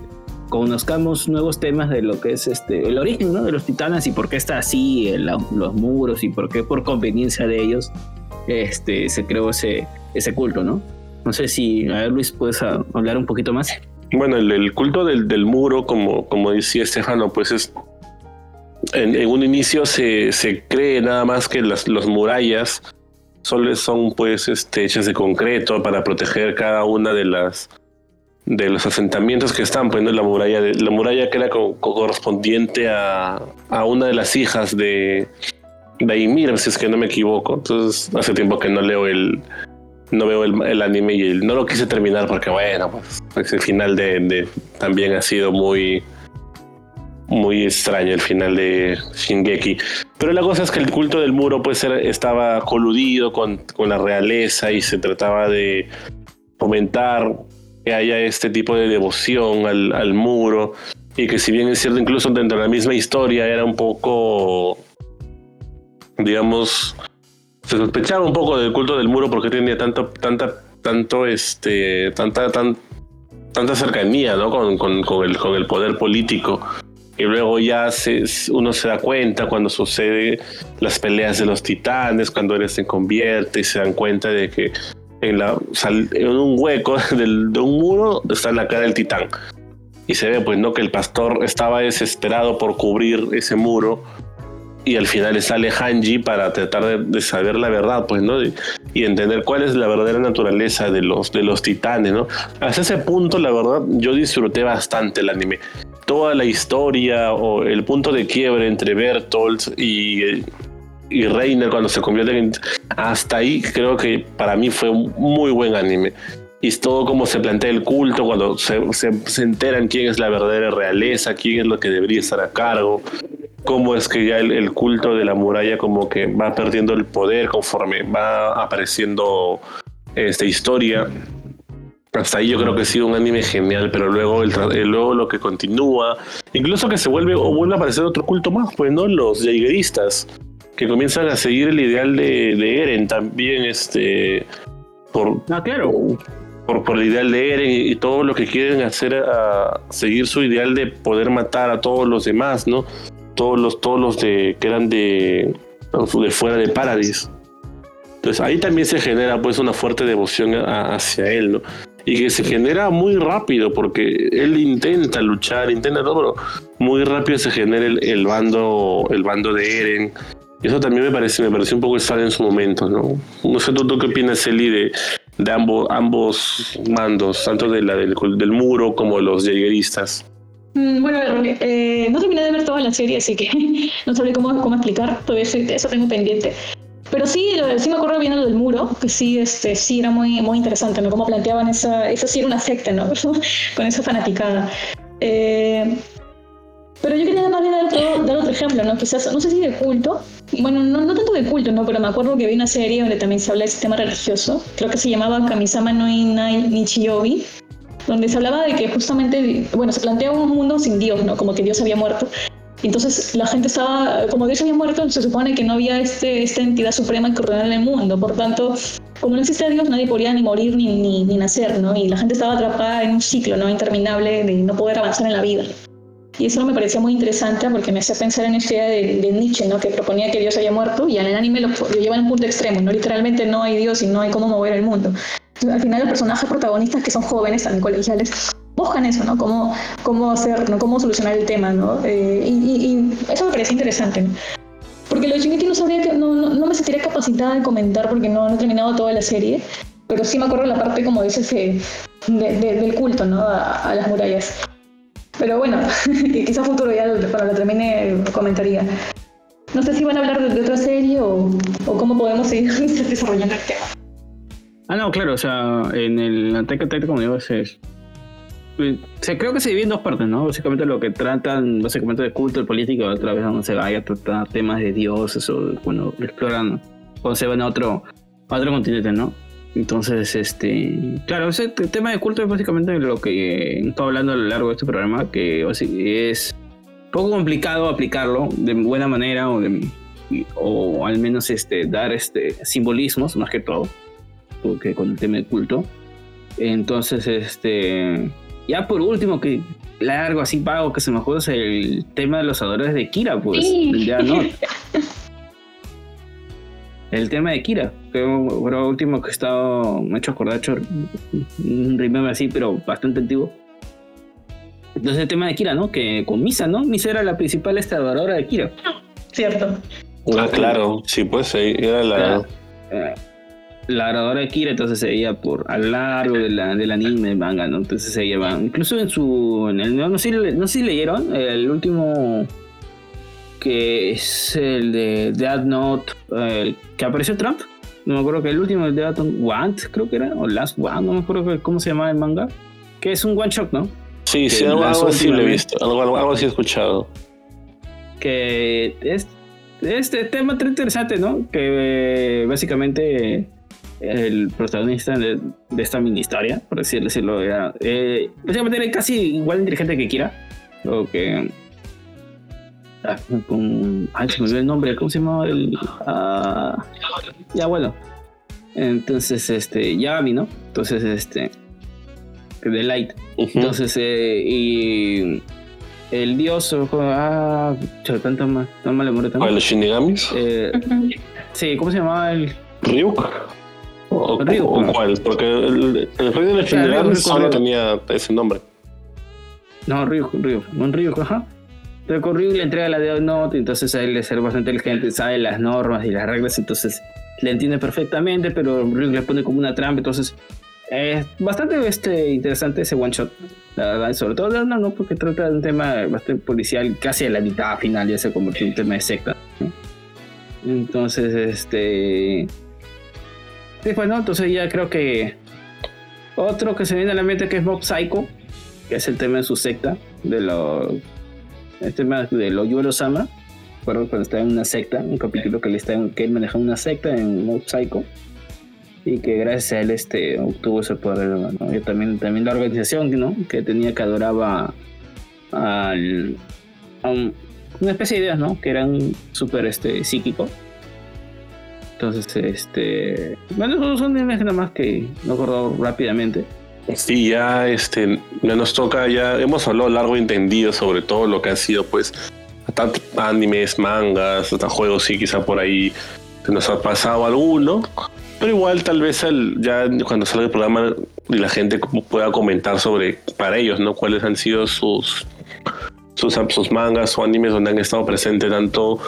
conozcamos nuevos temas de lo que es este el origen ¿no? de los titanes y por qué está así el- los muros y por qué por conveniencia de ellos este se creó ese ese culto, ¿no? No sé si, a ver Luis, puedes ah, hablar un poquito más.
Bueno, el, el culto del, del muro, como, como decía Estefano, pues es. En, un inicio se, se cree nada más que las los murallas solo son pues este, hechas de concreto para proteger cada una de las de los asentamientos que están poniendo la muralla de, la muralla que era co- co- correspondiente a, a una de las hijas de Ymir, si es que no me equivoco. Entonces hace tiempo que no leo el no veo el, el anime y el- no lo quise terminar porque bueno pues, pues el final de, de- también ha sido muy muy extraño el final de Shingeki. Pero la cosa es que el culto del muro pues estaba coludido con, con la realeza y se trataba de fomentar que haya este tipo de devoción al, al muro. Y que si bien es cierto incluso dentro de la misma historia era un poco digamos se sospechaba un poco del culto del muro porque tenía tanto tanta tanto este tanta tan, tanta cercanía ¿no? con, con, con el, con el poder político y luego ya uno se da cuenta cuando sucede las peleas de los titanes, cuando él se convierte y se dan cuenta de que en, un hueco de un muro está la cara del titán. Y se ve pues no que el pastor estaba desesperado por cubrir ese muro y al final le sale Hanji para tratar de, saber la verdad, pues, ¿no? Y, entender cuál es la verdadera naturaleza de los, de los titanes, ¿no? Hasta ese punto, la verdad, yo disfruté bastante el anime. Toda la historia o el punto de quiebre entre Bertolt y, y Reiner cuando se convierten en... Hasta ahí creo que para mí fue un muy buen anime. y todo como se plantea el culto cuando se, se, enteran quién es la verdadera realeza, quién es lo que debería estar a cargo, cómo es que ya el, culto de la muralla como que va perdiendo el poder conforme va apareciendo esta historia. Hasta ahí yo creo que ha sido un anime genial, pero luego el, luego lo que continúa, incluso que se vuelve o vuelve a aparecer otro culto más, pues no los jaegeristas que comienzan a seguir el ideal de, de Eren también este por
ah, claro
por, por, el ideal de Eren y, todo lo que quieren hacer a seguir su ideal de poder matar a todos los demás, ¿no? Todos los, todos los de, que eran de, de fuera de Paradis. Entonces ahí también se genera pues una fuerte devoción hacia él, ¿no? Y que se genera muy rápido porque él intenta luchar, intenta todo, pero muy rápido se genera el, bando, el bando de Eren eso también me parece, me pareció un poco extraño en su momento, ¿no? No sé tú, qué opinas, Eli, de, de ambos, ambos mandos, tanto de la del, muro como de los jaegeristas.
Mm, bueno, eh, no terminé de ver toda la serie, así que no sabría cómo, cómo explicar, todavía eso tengo pendiente. Pero sí, sí me acuerdo bien lo del muro, que sí, este, sí era muy, muy interesante, ¿no? Cómo planteaban esa, eso sí era una secta, ¿no? Con esa fanaticada. Eh, pero yo quería más dar, dar, otro ejemplo, ¿no? Quizás, no sé si de culto, bueno, no, no tanto de culto, ¿no? Pero me acuerdo que vi una serie donde también se habla de sistema religioso, creo que se llamaba Kamisama no Inai Nichiyobi, donde se hablaba de que justamente, bueno, se planteaba un mundo sin Dios, ¿no? Como que Dios había muerto. Entonces la gente estaba, como Dios había muerto, se supone que no había este, esta entidad suprema que ordenara el mundo. Por tanto, como no existe Dios, nadie podía ni morir ni, ni, ni, nacer, ¿no? Y la gente estaba atrapada en un ciclo, ¿no? Interminable de no poder avanzar en la vida. Y eso me parecía muy interesante porque me hacía pensar en esta idea de, Nietzsche, ¿no? que proponía que Dios había muerto y en el anime lo, lo lleva un punto extremo, ¿no? literalmente no hay Dios y no hay cómo mover el mundo. Al final los personajes protagonistas que son jóvenes, también colegiales, buscan eso, ¿no? Cómo, cómo hacer, ¿no? Cómo solucionar el tema, ¿no? Eh, y, eso me parecía interesante, ¿no? Porque lo de no sabría que, no, no, me sentiría capacitada de comentar porque no, he terminado toda la serie, pero sí me acuerdo la parte, como dices, de, del culto, ¿no? A, a las murallas. Pero bueno, quizá futuro ya cuando lo termine comentaría. No sé si van a hablar de, otra serie o, o, cómo podemos seguir desarrollando el tema.
Ah, no, claro, o sea, en el Attack on como digo, es, se, creo que se divide en dos partes, ¿no? Básicamente lo que tratan, básicamente de culto, el político, otra vez donde se vaya a tratar temas de dioses o, bueno, exploran, cuando se van a otro, a otro continente, ¿no? Entonces, este, claro, ese tema de culto es básicamente lo que he estado hablando a lo largo de este programa, que es poco complicado aplicarlo de buena manera o, de, o al menos este, dar este, simbolismos más que todo, porque con el tema de culto. Entonces, este, ya por último, que largo así pago que se me acuerda es el tema de los adoradores de Kira, pues, ya no. el tema de Kira, que fue lo último que he estado, me he hecho acordar, hecho un remember así, pero bastante antiguo. Entonces el tema de Kira, ¿no? Que con Misa, ¿no? Misa era la principal estadadora de Kira.
Cierto.
Ah, claro, sí, pues era la...
La, la de Kira, entonces se veía por a lo largo de la, del anime, manga, ¿no? Entonces se lleva, incluso en su, en el, no, sé, no sé si leyeron, el último que es el de Death Note, el que apareció Trump. No me acuerdo que el último, el de Note Want, creo que era, o Last One, no me acuerdo cómo se llamaba el manga. Que es un one shot, ¿no?
Sí, sí, algo, así lo he visto, algo, algo, así he escuchado.
Que es este tema tan interesante, ¿no? Que eh, básicamente el protagonista de, esta mini historia, por así decirlo, era, eh, básicamente era casi igual inteligente que Kira, o que con. Ay, se me olvidó el nombre, ¿cómo se llamaba el.? Ah, ya, bueno. Entonces, este, Yagami, ¿no? Entonces, este. De Light. Entonces, eh, y. El dios, ah, tan, tan mal, tan mal memoria.
¿Los Shinigamis?
Eh, sí, ¿cómo se llamaba el.
Ryuk. ¿O, Ryuk, o, cuál? Porque el, el rey de los Shinigamis solo tenía ese nombre.
No, Ryuk, Ryuk, un Ryuk, ajá recorrió y le entrega la de Note, entonces a él ser bastante inteligente, sabe las normas y las reglas, entonces le entiende perfectamente, pero Ryuk le pone como una trampa, entonces es bastante este, interesante ese one shot, la verdad, sobre todo no, no, porque trata de un tema bastante policial, casi a la mitad final ya se convirtió en un tema de secta. Entonces, este. Sí, bueno, entonces ya creo que Otro que se viene a la mente que es Mob Psycho, que es el tema de su secta, de lo, el tema de lo Yoro Sama. Cuando estaba en una secta, un capítulo que, le está, que él manejaba una secta en Mob Psycho y que gracias a él este, obtuvo ese poder. ¿no? Y también, también la organización ¿no? que tenía que adoraba al, a una especie de ideas, ¿no? que eran súper este, psíquico. Entonces, este. Bueno, son imágenes nada más que no acordado rápidamente.
Sí, ya este, ya nos toca, ya hemos hablado largo y entendido sobre todo lo que ha sido, pues, tanto animes, mangas, hasta juegos, sí, quizá por ahí se nos ha pasado alguno. Pero igual tal vez ya cuando salga el programa y la gente pueda comentar sobre para ellos, ¿no? Cuáles han sido sus sus, sus mangas o animes donde han estado presentes tanto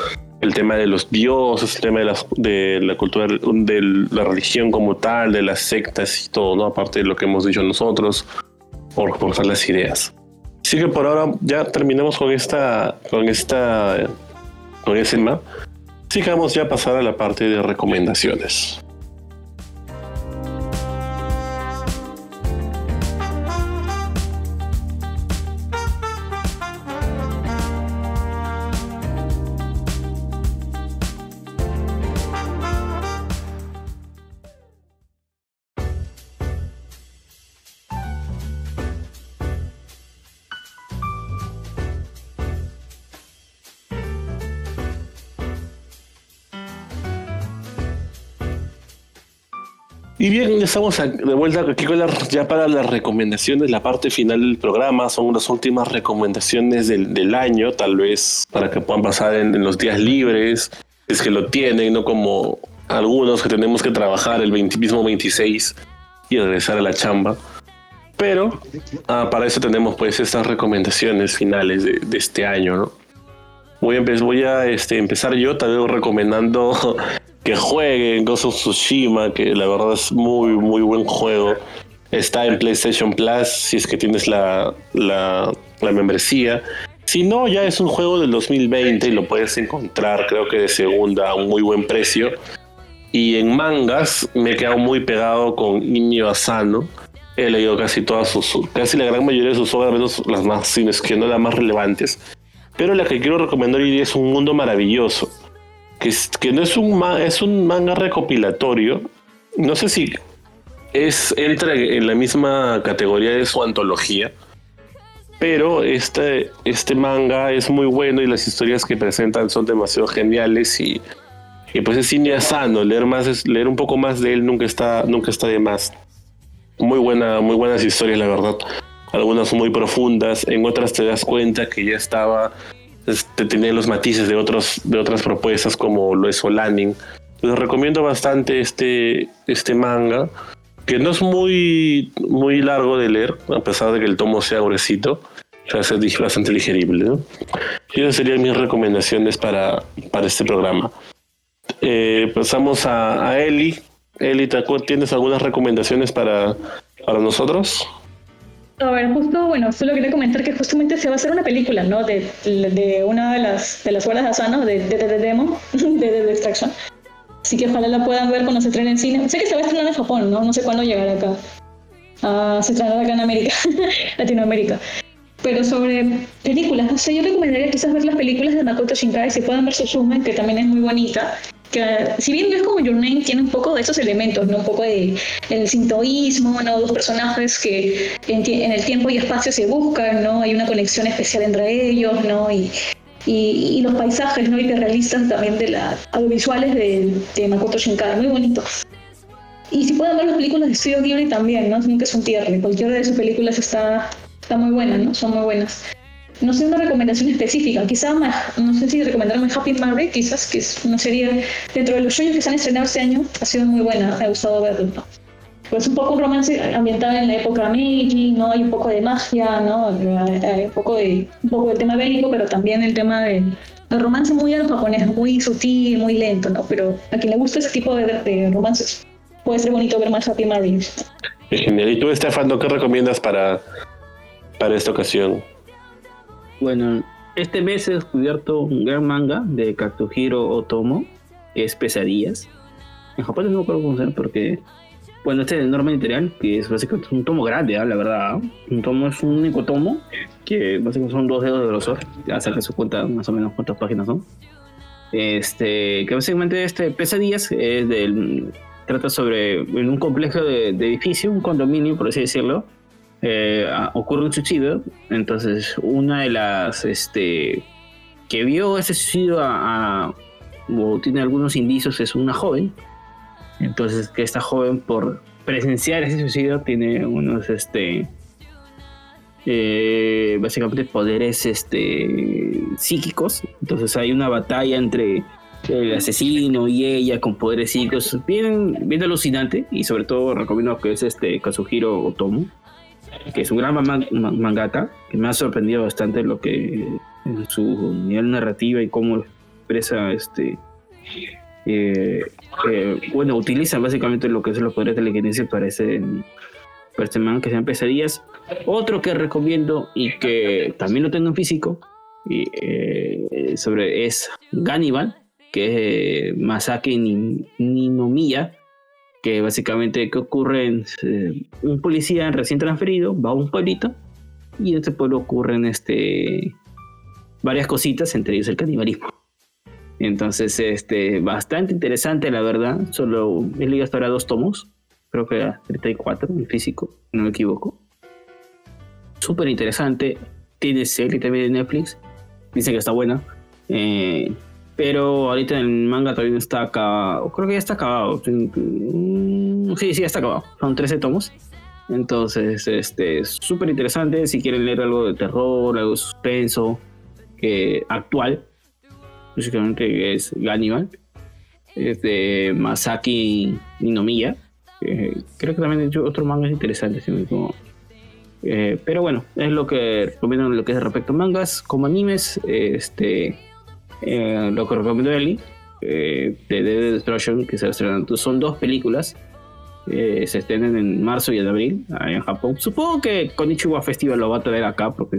el tema de los dioses, el tema de, las, de la cultura, de la religión como tal, de las sectas y todo, ¿no? Aparte de lo que hemos dicho nosotros, por reforzar las ideas. Así que por ahora ya terminamos con esta, con esta, con ese tema. Vamos ya a pasar a la parte de recomendaciones. Y bien, estamos de vuelta aquí con ya para las recomendaciones, la parte final del programa. Son las últimas recomendaciones del, año, tal vez para que puedan pasar en, los días libres, es que lo tienen, no como algunos que tenemos que trabajar el 20, mismo 26 y regresar a la chamba. Pero ah, para eso tenemos pues estas recomendaciones finales de, este año, ¿no? Voy a, voy a este, empezar yo, tal vez recomendando que jueguen Ghost of Tsushima, que la verdad es muy, muy buen juego. Está en PlayStation Plus si es que tienes la, la, membresía. Si no, ya es un juego del 2020 y lo puedes encontrar, creo que de segunda a un muy buen precio. Y en mangas me he quedado muy pegado con Inyo Asano. He leído casi todas sus, casi la gran mayoría de sus obras, menos las más, sino que no las más relevantes. Pero la que quiero recomendar hoy es Un Mundo Maravilloso que, no es un, es un manga recopilatorio. No sé si es, entra en la misma categoría de su antología, pero este, este manga es muy bueno y las historias que presentan son demasiado geniales y, pues es cine sano, leer más leer un poco más de él nunca está, nunca está de más. Muy buena, muy buenas historias, la verdad. Algunas muy profundas, en otras te das cuenta que ya estaba este, tiene los matices de, otros, de otras propuestas como lo es Solanin. Les recomiendo bastante este, este manga, que no es muy, muy largo de leer, a pesar de que el tomo sea gruesito, es bastante digerible. Y esas serían mis recomendaciones para, para este programa. Eh, pasamos a, a Eli. Eli, ¿tienes algunas recomendaciones para, para nosotros?
A ver, justo, bueno, solo quería comentar que justamente se va a hacer una película, ¿no? De, de una de las, de las obras de Asano, de, de, de, Demo, de, de Extraction. Así que ojalá la puedan ver cuando se estrene en cine. Sé que se va a estrenar en Japón, ¿no? No sé cuándo llegará acá. Uh, se estrenará acá en América, Latinoamérica. Pero sobre películas, no sé, yo recomendaría quizás ver las películas de Makoto Shinkai, si pueden ver Suzume, que también es muy bonita que si bien no es como Your Name, tiene un poco de esos elementos, ¿no? Un poco de el sintoísmo, ¿no? Dos personajes que en, el tiempo y espacio se buscan, ¿no? Hay una conexión especial entre ellos, ¿no? Y, y, los paisajes, ¿no? Hiperrealistas también de las audiovisuales de, de, Makoto Shinkai, muy bonitos. Y si pueden ver las películas de Studio Ghibli también, ¿no? Nunca es un cualquiera de sus películas está, está muy buena, ¿no? Son muy buenas no sé una recomendación específica, quizá no sé si recomendarme Happy Married, quizás que es una serie dentro de los shows que se han estrenado este año, ha sido muy buena, me ha gustado verlo. Pues un poco un romance ambientado en la época Meiji, ¿no? Hay un poco de magia, ¿no? Hay un poco de un poco del tema bélico, pero también el tema de, romance muy al japonés, muy sutil, muy lento, ¿no? Pero a quien le gusta ese tipo de, romances, puede ser bonito ver más Happy Married.
Genial. ¿Y tú, Estefano, qué recomiendas para, para esta ocasión?
Bueno, este mes he descubierto un gran manga de Katsuhiro Otomo, que es Pesadillas. En Japón no puedo conocer porque bueno, este enorme editorial, que es básicamente un tomo grande, ¿ah? la verdad. Un tomo es un único tomo, que básicamente son dos dedos de grosor. Ya saca su cuenta más o menos cuántas páginas son. Este, que básicamente este Pesadillas es del, trata sobre en un complejo de, de edificio, un condominio, por así decirlo. Eh, ocurre un suicidio. Entonces, una de las este, que vio ese suicidio a, o tiene algunos indicios es una joven. Entonces, que esta joven, por presenciar ese suicidio, tiene unos este. Eh, básicamente poderes este, psíquicos. Entonces hay una batalla entre el asesino y ella con poderes psíquicos. Bien, bien alucinante. Y sobre todo recomiendo que es este Kazuhiro Otomo. Que es un gran mangata. Que me ha sorprendido bastante lo que. En su nivel narrativa y cómo expresa este. Eh, eh, bueno, utiliza básicamente lo que es los poderes de la para ese, para este man que sean pesadillas. Otro que recomiendo y que también lo tengo en físico y, eh, sobre es Gannibal, que es Masaki Ninomiya, que básicamente que ocurre en un policía recién transferido va a un pueblito y en este pueblo ocurren este varias cositas, entre ellos el canibalismo. Entonces, este, bastante interesante, la verdad. Solo es liga para dos tomos. Creo que era 34 en físico, no me equivoco. Súper interesante. Tiene serie también de Netflix. Dice que está buena. Eh, pero ahorita en el manga todavía no está acabado. Creo que ya está acabado. Mm, sí, sí, ya está acabado. Son 13 tomos. Entonces, este, súper interesante. Si quieren leer algo de terror, algo suspenso, que actual, básicamente es Gannibal, es de Masaki Ninomiya. creo que también he hecho otros mangas interesantes. Eh, pero bueno, es lo que recomiendo en lo que es respecto a mangas. Como animes, este, eh, lo que recomiendo Eli, eh, de Dead Destruction, que se estrenan, son dos películas. se estrenan en marzo y en abril, ahí en Japón. Supongo que Konichiwa Festival lo va a traer acá, porque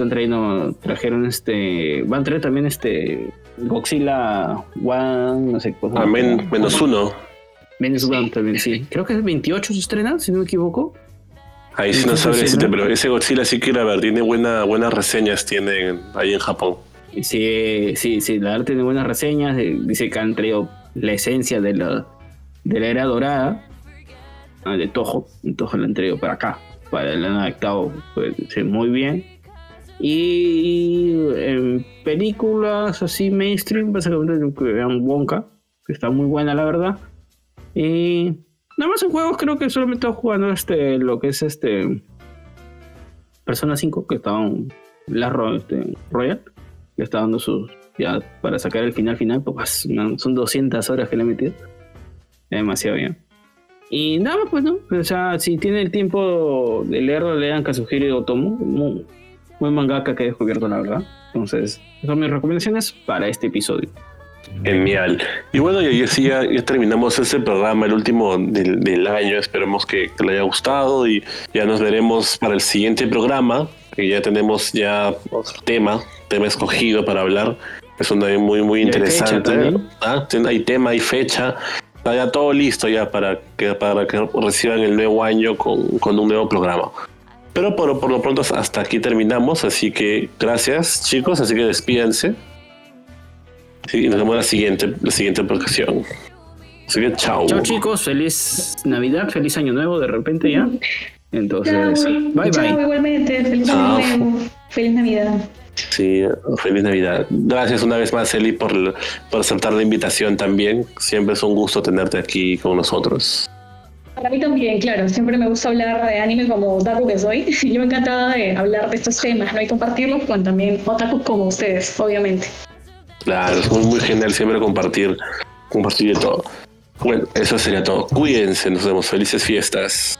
están trayendo, trajeron este, van a traer también este Godzilla One, no sé
cuál. Ah, menos uno.
Menos uno también, sí. Creo que es el 28 se estrena, si no me equivoco.
Ahí sí no sabría decirte, pero ese Godzilla sí quiero ver, tiene buena, buenas reseñas tiene ahí en Japón.
Sí, sí, sí, la verdad tiene buenas reseñas, eh, dice que han traído la esencia de la, de la era dorada, ah, de Toho, Toho la han traído para acá, para el han adaptado pues, muy bien y en películas así mainstream, básicamente que vean Wonka, que está muy buena la verdad. Y nada más en juegos creo que solamente estoy jugando este, lo que es este Persona 5, que está en la este, Royal, que está dando sus ya para sacar el final final, pues son 200 horas que le he metido. Demasiado bien. Y nada más, pues, ¿no? O sea, si tienen el tiempo de leerlo, lean Kazuhiro Otomo buen mangaka que he descubierto, la verdad. Entonces, son mis recomendaciones para este episodio.
Genial. Y bueno, y así ya, terminamos este programa, el último del, año. Esperemos que, le haya gustado y ya nos veremos para el siguiente programa, que ya tenemos ya otro tema, tema escogido para hablar. Es un muy, muy interesante. ¿Ah? Hay tema, hay fecha. Está ya todo listo ya para que, para que reciban el nuevo año con, con un nuevo programa. Pero por, por, lo pronto hasta aquí terminamos, así que gracias chicos, así que despídense. y nos vemos la siguiente, la siguiente ocasión. Así que chao.
Chao chicos, feliz Navidad, feliz Año Nuevo de repente ya. Entonces, bye
chao,
bye.
igualmente, feliz Año Nuevo, feliz Navidad.
Sí, feliz Navidad. Gracias una vez más, Eli, por, por aceptar la invitación también. Siempre es un gusto tenerte aquí con nosotros.
Para mí también, claro, siempre me gusta hablar de anime como otaku que soy. Yo me encantaba de hablar de estos temas, ¿no? Y compartirlos con también otakus como ustedes, obviamente.
Claro, es muy, genial siempre compartir, compartir de todo. Bueno, eso sería todo. Cuídense, nos vemos. Felices fiestas.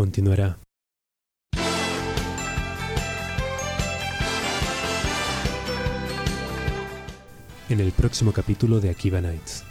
Continuará. En el próximo capítulo de Akiba Nights.